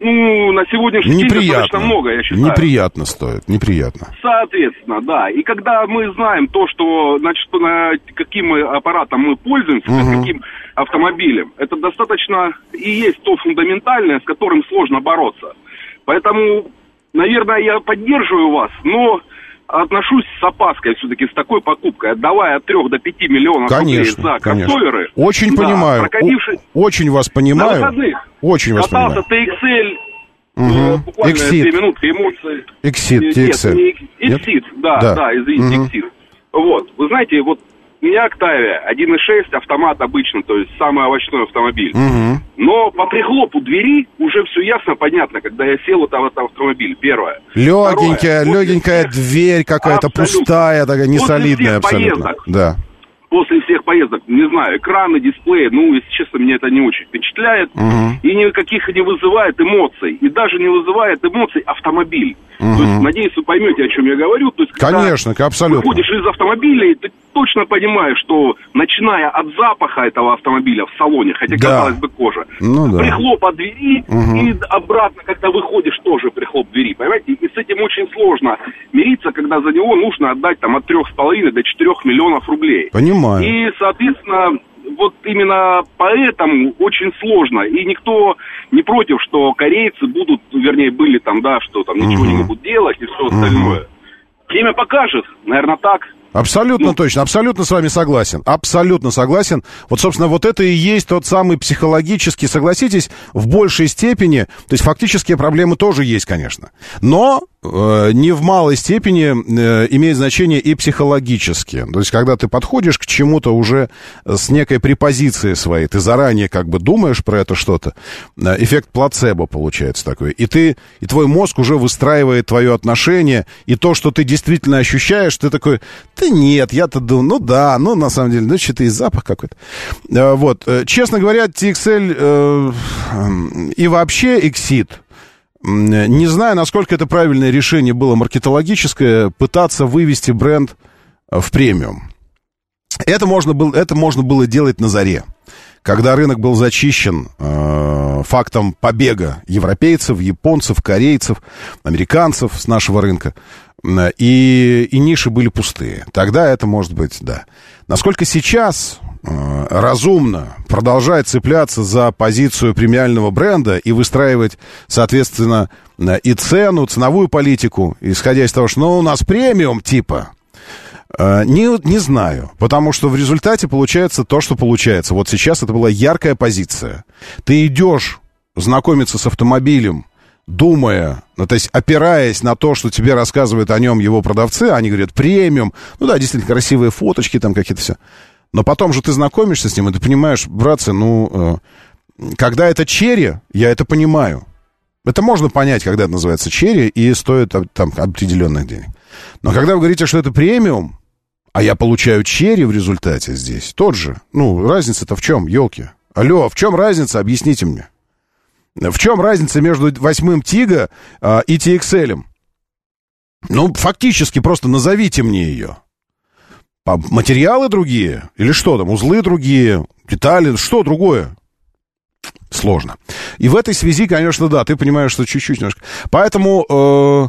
ну, на сегодняшний день Неприятно. достаточно много, я считаю. Неприятно стоит, неприятно. Соответственно, да. И когда мы знаем то, что, значит, что на каким мы аппаратом мы пользуемся, Мгм. каким автомобилем, это достаточно и есть то фундаментальное, с которым сложно бороться. Поэтому, наверное, я поддерживаю вас, но отношусь с опаской все-таки с такой покупкой, отдавая от 3 до 5 миллионов Конечно, рублей за конечно. кроссоверы. Очень Да, понимаю. прокатившись О- очень вас понимаю. на выходных. Очень вас Катался понимаю. TXL, Мгм. э, буквально Exit. две минутки, эмоции. Exit, Нет, TXL. не Нет? Exit, да, Да. да, извините, Мгм. Exit. Вот, вы знаете, вот у меня Октавия 1.6 автомат обычно, то есть самый овощной автомобиль. Мгм. Но по прихлопу двери уже все ясно, понятно, когда я сел вот в этот автомобиль, первое. Легенькая, Второе, легенькая дверь какая-то пустая, такая После несолидная абсолютно. поездок. Да. После всех поездок, не знаю, экраны, дисплеи, ну, если честно, меня это не очень впечатляет. Мгм. И никаких не вызывает эмоций. И даже не вызывает эмоций автомобиль. Мгм. То есть, надеюсь, вы поймете, о чем я говорю. То есть, когда Конечно, абсолютно. выходишь из автомобиля, и ты точно понимаешь, что начиная от запаха этого автомобиля в салоне, хотя Да. казалось бы кожа, Ну да. прихлоп от двери Мгм. и обратно, когда выходишь, тоже прихлоп двери, понимаете? И с этим очень сложно мириться, когда за него нужно отдать там от трех с половиной до четырех миллионов рублей. Понимаю. И, соответственно, вот именно поэтому очень сложно. И никто не против, что корейцы будут, вернее, были там, да, что там ничего не Мгм. могут делать и все остальное. Время покажет, наверное, так. Абсолютно точно, абсолютно с вами согласен. Абсолютно согласен. Вот, собственно, вот это и есть тот самый психологический, согласитесь, в большей степени, то есть фактические проблемы тоже есть, конечно. Но э, не в малой степени э, имеет значение и психологические. То есть, когда ты подходишь к чему-то уже с некой препозицией своей, ты заранее как бы думаешь про это что-то, э, эффект плацебо получается такой. И ты, и твой мозг уже выстраивает твое отношение, и то, что ты действительно ощущаешь, ты такой, да нет, я-то думаю, ну да, ну на самом деле, ну что-то и запах какой-то. Э, Вот, Э, честно говоря, TXL э, и вообще Exit, м, не знаю, насколько это правильное решение было маркетологическое, пытаться вывести бренд э, в премиум. Это можно было, это можно было делать на заре, когда рынок был зачищен э, фактом побега европейцев, японцев, корейцев, американцев с нашего рынка, и, и ниши были пустые. Тогда это может быть, да. Насколько сейчас э, разумно продолжать цепляться за позицию премиального бренда и выстраивать, соответственно, и цену, ценовую политику, исходя из того, что ну, у нас премиум типа, Э, Не, не знаю, потому что в результате получается то, что получается. Вот сейчас это была яркая позиция. Ты идешь знакомиться с автомобилем, думая, ну, то есть опираясь на то, что тебе рассказывают о нем его продавцы, они говорят, премиум, ну да, действительно, красивые фоточки там какие-то все. Но потом же ты знакомишься с ним, и ты понимаешь, братцы, ну, э, когда это черри, я это понимаю. Это можно понять, когда это называется черри, и стоит там определенных денег. Но когда вы говорите, что это премиум, а я получаю черри в результате здесь, тот же, ну, разница-то в чем, елки? Алло, в чем разница, объясните мне. В чем разница между восьмым Тига а, и TXL? Ну, фактически, просто назовите мне ее. Материалы другие? Или что там, узлы другие, детали, что другое? Сложно. И в этой связи, конечно, да, ты понимаешь, что чуть-чуть немножко. Поэтому э,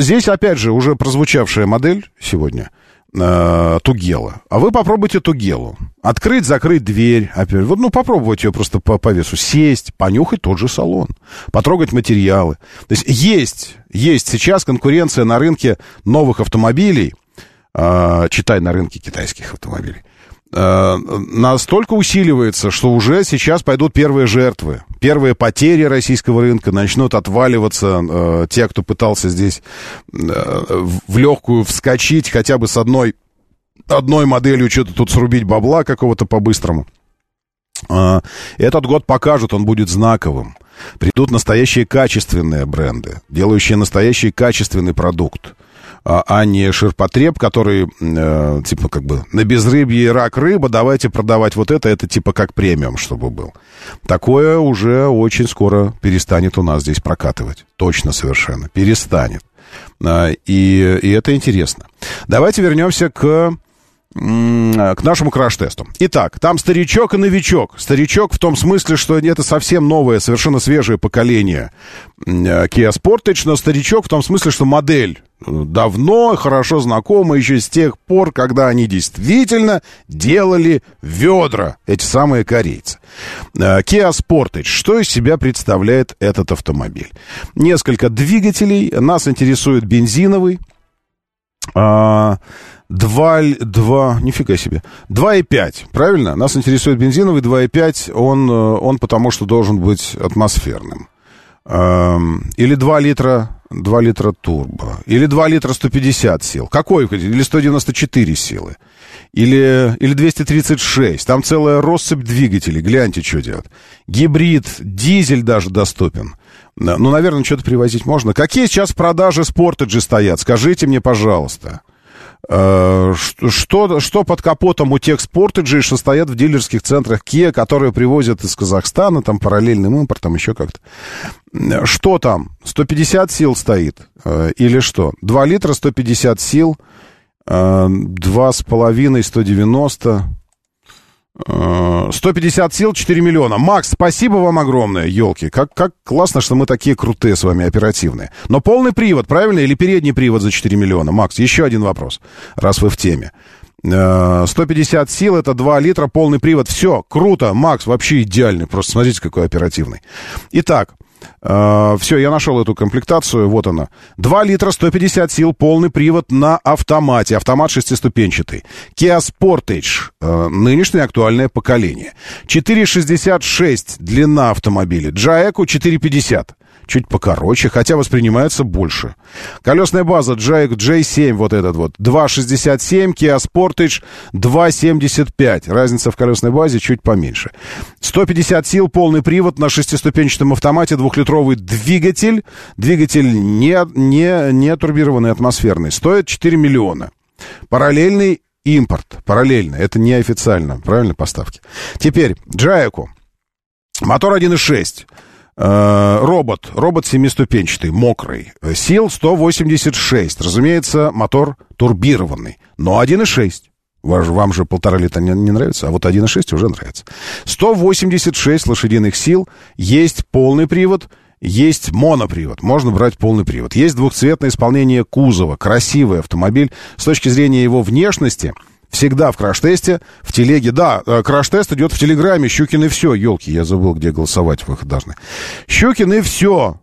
здесь, опять же, уже прозвучавшая модель сегодня э, Тугела. А вы попробуйте Тугелу. Открыть, закрыть дверь. Опять, вот, ну, попробовать ее просто по, по весу. Сесть, понюхать тот же салон. Потрогать материалы. То есть есть, есть сейчас конкуренция на рынке новых автомобилей. э, читай, на рынке китайских автомобилей настолько усиливается, что уже сейчас пойдут первые жертвы, первые потери российского рынка, начнут отваливаться э, те, кто пытался здесь э, в легкую вскочить хотя бы с одной, одной моделью что-то тут срубить бабла какого-то по-быстрому. Э, Этот год покажет, он будет знаковым. Придут настоящие качественные бренды, делающие настоящий качественный продукт а, а не ширпотреб, который, э, типа, как бы, на безрыбье рак рыба, давайте продавать вот это, это типа как премиум, чтобы был. Такое уже очень скоро перестанет у нас здесь прокатывать. Точно совершенно. Перестанет. А, и, и это интересно. Давайте вернемся к к нашему краш-тесту. Итак, там старичок и новичок. Старичок в том смысле, что это совсем новое, совершенно свежее поколение Kia Sportage, но старичок в том смысле, что модель давно, хорошо знакома еще с тех пор, когда они действительно делали ведра, эти самые корейцы. Kia Sportage. Что из себя представляет этот автомобиль? Несколько двигателей. Нас интересует бензиновый. А, 2, 2, нифига себе, 2,5, правильно? Нас интересует бензиновый 2,5, он, э, он потому что должен быть атмосферным. Эм, или 2 литра, 2 литра турбо, или 2 литра 150 сил. Какой? Или 194 силы. Или, или 236. Там целая россыпь двигателей. Гляньте, что делают. Гибрид, дизель даже доступен. Ну, наверное, что-то привозить можно. Какие сейчас в продаже спортеджи стоят? Скажите мне, пожалуйста. Э, что, что под капотом у тех спортеджей, что стоят в дилерских центрах Kia, которые привозят из Казахстана, там параллельным импортом, еще как-то. Что там? 150 сил стоит? Э, или что? 2 литра 150 сил, 2,5 190. 150 сил, 4 миллиона. Макс, спасибо вам огромное, елки. Как, как классно, что мы такие крутые с вами, оперативные. Но полный привод, правильно? Или передний привод за 4 миллиона? Макс, еще один вопрос, раз вы в теме. 150 сил, это 2 литра, полный привод. Все, круто. Макс, вообще идеальный. Просто смотрите, какой оперативный. Итак, Uh, все, я нашел эту комплектацию, вот она. 2 литра, 150 сил, полный привод на автомате. Автомат шестиступенчатый. Kia Sportage, uh, нынешнее актуальное поколение. 4,66 длина автомобиля. Jaeco 4,50 чуть покороче, хотя воспринимается больше. Колесная база Jack J7, вот этот вот, 2,67, Kia Sportage 2,75. Разница в колесной базе чуть поменьше. 150 сил, полный привод на шестиступенчатом автомате, двухлитровый двигатель. Двигатель не, не, не турбированный, атмосферный. Стоит 4 миллиона. Параллельный импорт. Параллельно. Это неофициально. Правильно поставки. Теперь, Джайку. Мотор 1.6. Э, робот, робот семиступенчатый, мокрый. Сил 186. Разумеется, мотор турбированный, но 1,6. Вам же полтора литра не, не нравится, а вот 1,6 уже нравится. 186 лошадиных сил, есть полный привод, есть монопривод, можно брать полный привод. Есть двухцветное исполнение кузова, красивый автомобиль. С точки зрения его внешности, Всегда в краш-тесте, в телеге. Да, э, краш-тест идет в Телеграме. Щукин и все. Елки, я забыл, где голосовать вы должны. Щукин и все.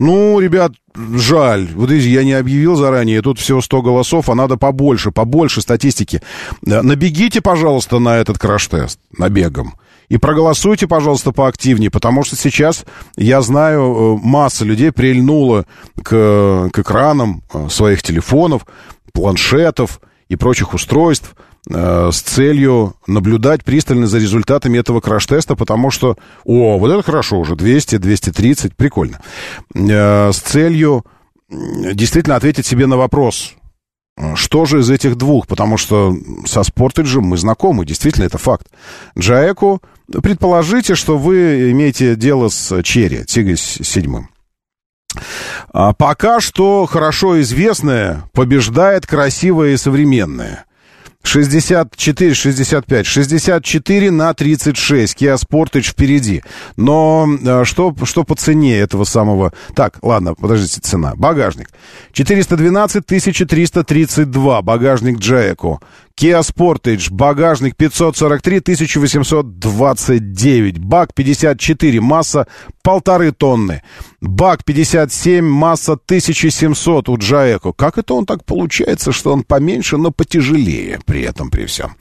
Ну, ребят, жаль. Вот видите, я не объявил заранее, тут всего 100 голосов, а надо побольше, побольше статистики. Э, набегите, пожалуйста, на этот краш-тест набегом. И проголосуйте, пожалуйста, поактивнее, потому что сейчас, я знаю, э, масса людей прильнула к, к экранам своих телефонов, планшетов, и прочих устройств э, с целью наблюдать пристально за результатами этого краш-теста, потому что, о, вот это хорошо уже, 200, 230, прикольно. Э, с целью действительно ответить себе на вопрос, что же из этих двух? Потому что со Спортеджем мы знакомы, действительно, это факт. Джаэку, предположите, что вы имеете дело с Черри, Тигой седьмым. А пока что хорошо известное побеждает красивое и современное. 64, 65, 64 на 36. Kia Sportage впереди. Но а, что, что по цене этого самого... Так, ладно, подождите, цена. Багажник. 412 332. Багажник Джаэко. Kia Sportage, багажник 543 1829, бак 54, масса полторы тонны, бак 57, масса 1700 у Джаэко. Как это он так получается, что он поменьше, но потяжелее при этом, при всем?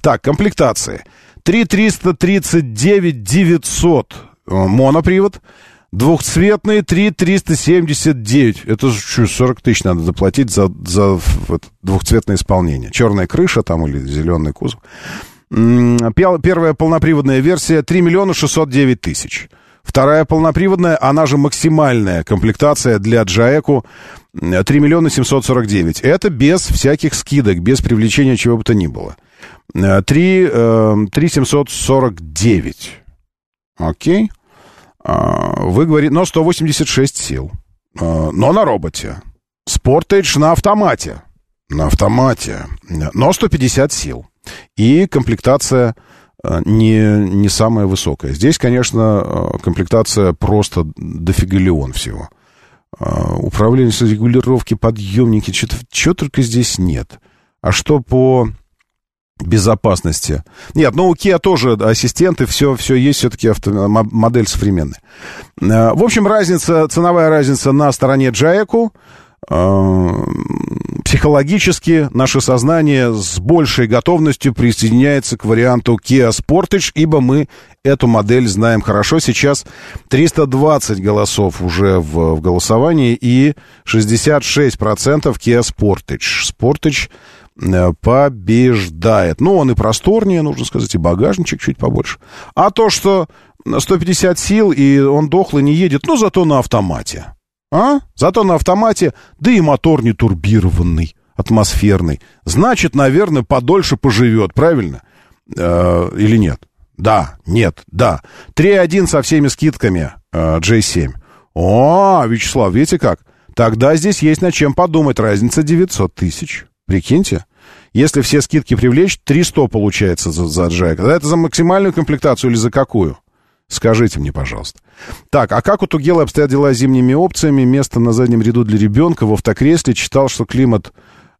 Так, комплектации. 3339 900 монопривод, Двухцветные 3 379. Это что, 40 тысяч надо заплатить за, за вот, двухцветное исполнение. Черная крыша там или зеленый кузов. Первая полноприводная версия 3 миллиона 609 тысяч. Вторая полноприводная, она же максимальная комплектация для Джаэку 3 миллиона 749. Это без всяких скидок, без привлечения чего бы то ни было. 3, 3 749. Окей. А, вы говорите, но 186 сил. А, но на роботе. Sportage на автомате. На автомате. Но 150 сил. И комплектация а, не, не самая высокая. Здесь, конечно, комплектация просто дофигалион всего. Управление регулировки, подъемники, что только здесь нет. А что по безопасности. Нет, ну у Kia тоже ассистенты, все, все есть, все-таки авто, модель современная. Э, в общем, разница, ценовая разница на стороне Джаеку. Э, психологически наше сознание с большей готовностью присоединяется к варианту Kia Sportage, ибо мы эту модель знаем хорошо. Сейчас 320 голосов уже в, в голосовании и 66% Kia Sportage. Sportage побеждает. Ну, он и просторнее, нужно сказать, и багажничек чуть побольше. А то, что 150 сил, и он дохлый не едет, ну, зато на автомате. А? Зато на автомате, да и мотор не турбированный, атмосферный. Значит, наверное, подольше поживет, правильно? Э, или нет? Да, нет, да. 3.1 со всеми скидками э, J7. О, Вячеслав, видите как? Тогда здесь есть над чем подумать. Разница 900 тысяч. Прикиньте. Если все скидки привлечь, 300 получается за, за Джайка. Да это за максимальную комплектацию или за какую? Скажите мне, пожалуйста. Так, а как у Тугела обстоят дела с зимними опциями? Место на заднем ряду для ребенка в автокресле. Читал, что климат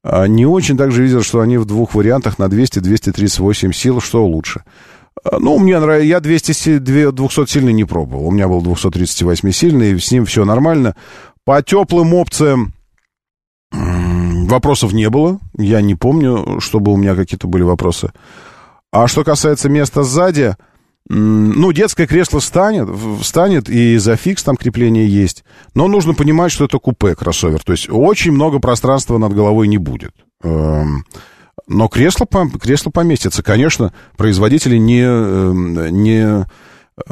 а, не очень. Также видел, что они в двух вариантах на 200-238 сил. Что лучше? А, ну, мне нравится. Я 200, 200 сильный не пробовал. У меня был 238 сильный, с ним все нормально. По теплым опциям Вопросов не было. Я не помню, чтобы у меня какие-то были вопросы. А что касается места сзади, ну, детское кресло станет, встанет, и за фикс там крепление есть. Но нужно понимать, что это купе кроссовер. То есть очень много пространства над головой не будет. Эм, но кресло, кресло поместится. Конечно, производители не, эм, не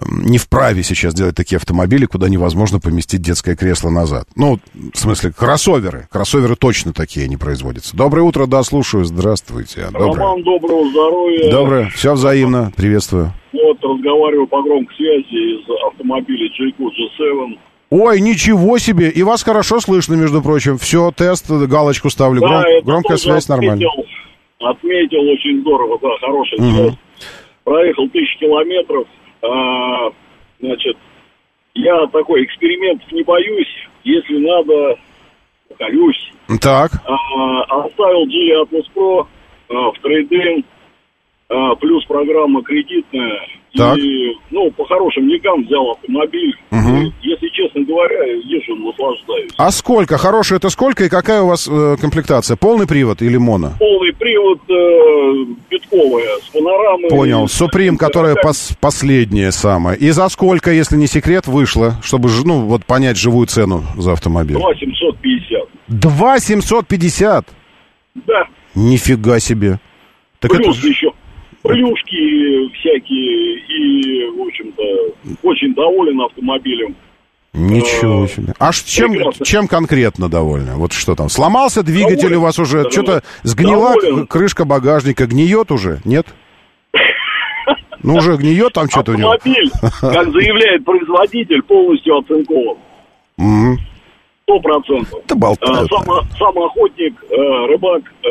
не вправе сейчас делать такие автомобили, куда невозможно поместить детское кресло назад. Ну, в смысле, кроссоверы. Кроссоверы точно такие не производятся. Доброе утро, да, слушаю. Здравствуйте. Доброе. Роман, доброго здоровья. Доброе. Все взаимно. Приветствую. Вот, разговариваю по громкой связи из автомобиля Jayco G7. Ой, ничего себе! И вас хорошо слышно, между прочим. Все, тест, галочку ставлю. Да, Гром... Громкая связь нормально. Отметил, очень здорово, да, хорошая угу. связь. Проехал тысячи километров, а, значит, я такой экспериментов не боюсь. Если надо, покорюсь. Так. А, оставил Geely Atlas Pro а, в трейдинг, а, плюс программа кредитная. Так. И, ну, по хорошим деньгам взял автомобиль. Угу. если честно говоря, езжу, наслаждаюсь. А сколько? Хорошая это сколько и какая у вас э, комплектация? Полный привод или моно? Полный привод, э, битковая, с панорамой. Понял. Суприм, которая пос последняя самая. И за сколько, если не секрет, вышла, чтобы, ну, вот понять живую цену за автомобиль? 2 750. 2 750? Да. Нифига себе. Так Плюс это... еще плюшки всякие, и, в общем-то, очень доволен автомобилем. Ничего а, себе. А чем, чем конкретно довольны? Вот что там? Сломался двигатель доволен, у вас уже? Да, Что-то сгнила доволен. крышка багажника? Гниет уже? Нет? Ну, уже гниет там что-то у него. Автомобиль, как заявляет производитель, полностью оцинкован. Сто процентов. Это болтают. Сам, сам охотник, э, рыбак, э,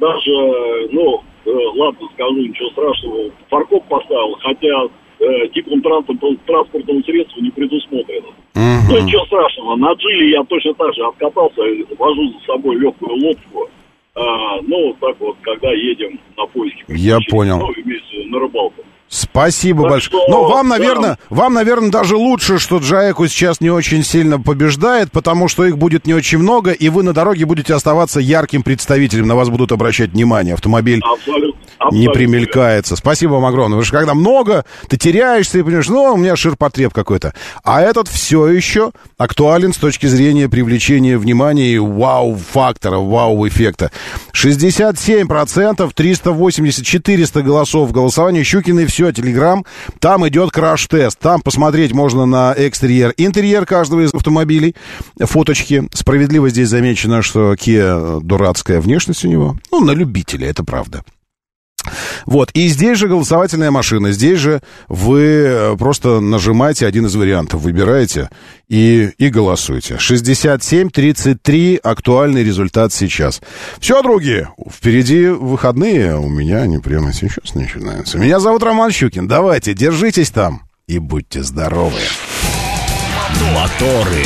даже, ну, Э, ладно, скажу, ничего страшного, фаркоп поставил, хотя э, типом транспортного, транспортного средства не предусмотрено. Uh-huh. Ну, ничего страшного. На Джили я точно так же откатался, вожу за собой легкую лодку. А, ну, так вот, когда едем на поиски. Я понял. Ну, вместе на рыбалку. Спасибо так большое. Что, ну, вам, наверное, да. вам, наверное, даже лучше, что Джаеку сейчас не очень сильно побеждает, потому что их будет не очень много, и вы на дороге будете оставаться ярким представителем, на вас будут обращать внимание. Автомобиль Абсолютно. Абсолютно. не примелькается. Спасибо вам огромное. Потому что когда много, ты теряешься и понимаешь, ну, у меня ширпотреб какой-то. А этот все еще актуален с точки зрения привлечения внимания и вау-фактора, вау-эффекта. 67%, 380, 400 голосов в голосовании. Щукины все все, Телеграм. Там идет краш-тест. Там посмотреть можно на экстерьер, интерьер каждого из автомобилей. Фоточки. Справедливо здесь замечено, что Kia дурацкая внешность у него. Ну, на любителя, это правда. Вот, и здесь же голосовательная машина. Здесь же вы э, просто нажимаете один из вариантов, выбираете и, и голосуете. 67-33 актуальный результат сейчас. Все, другие, впереди выходные, у меня они прямо сейчас начинаются. Меня зовут Роман Щукин. Давайте, держитесь там и будьте здоровы. Моторы.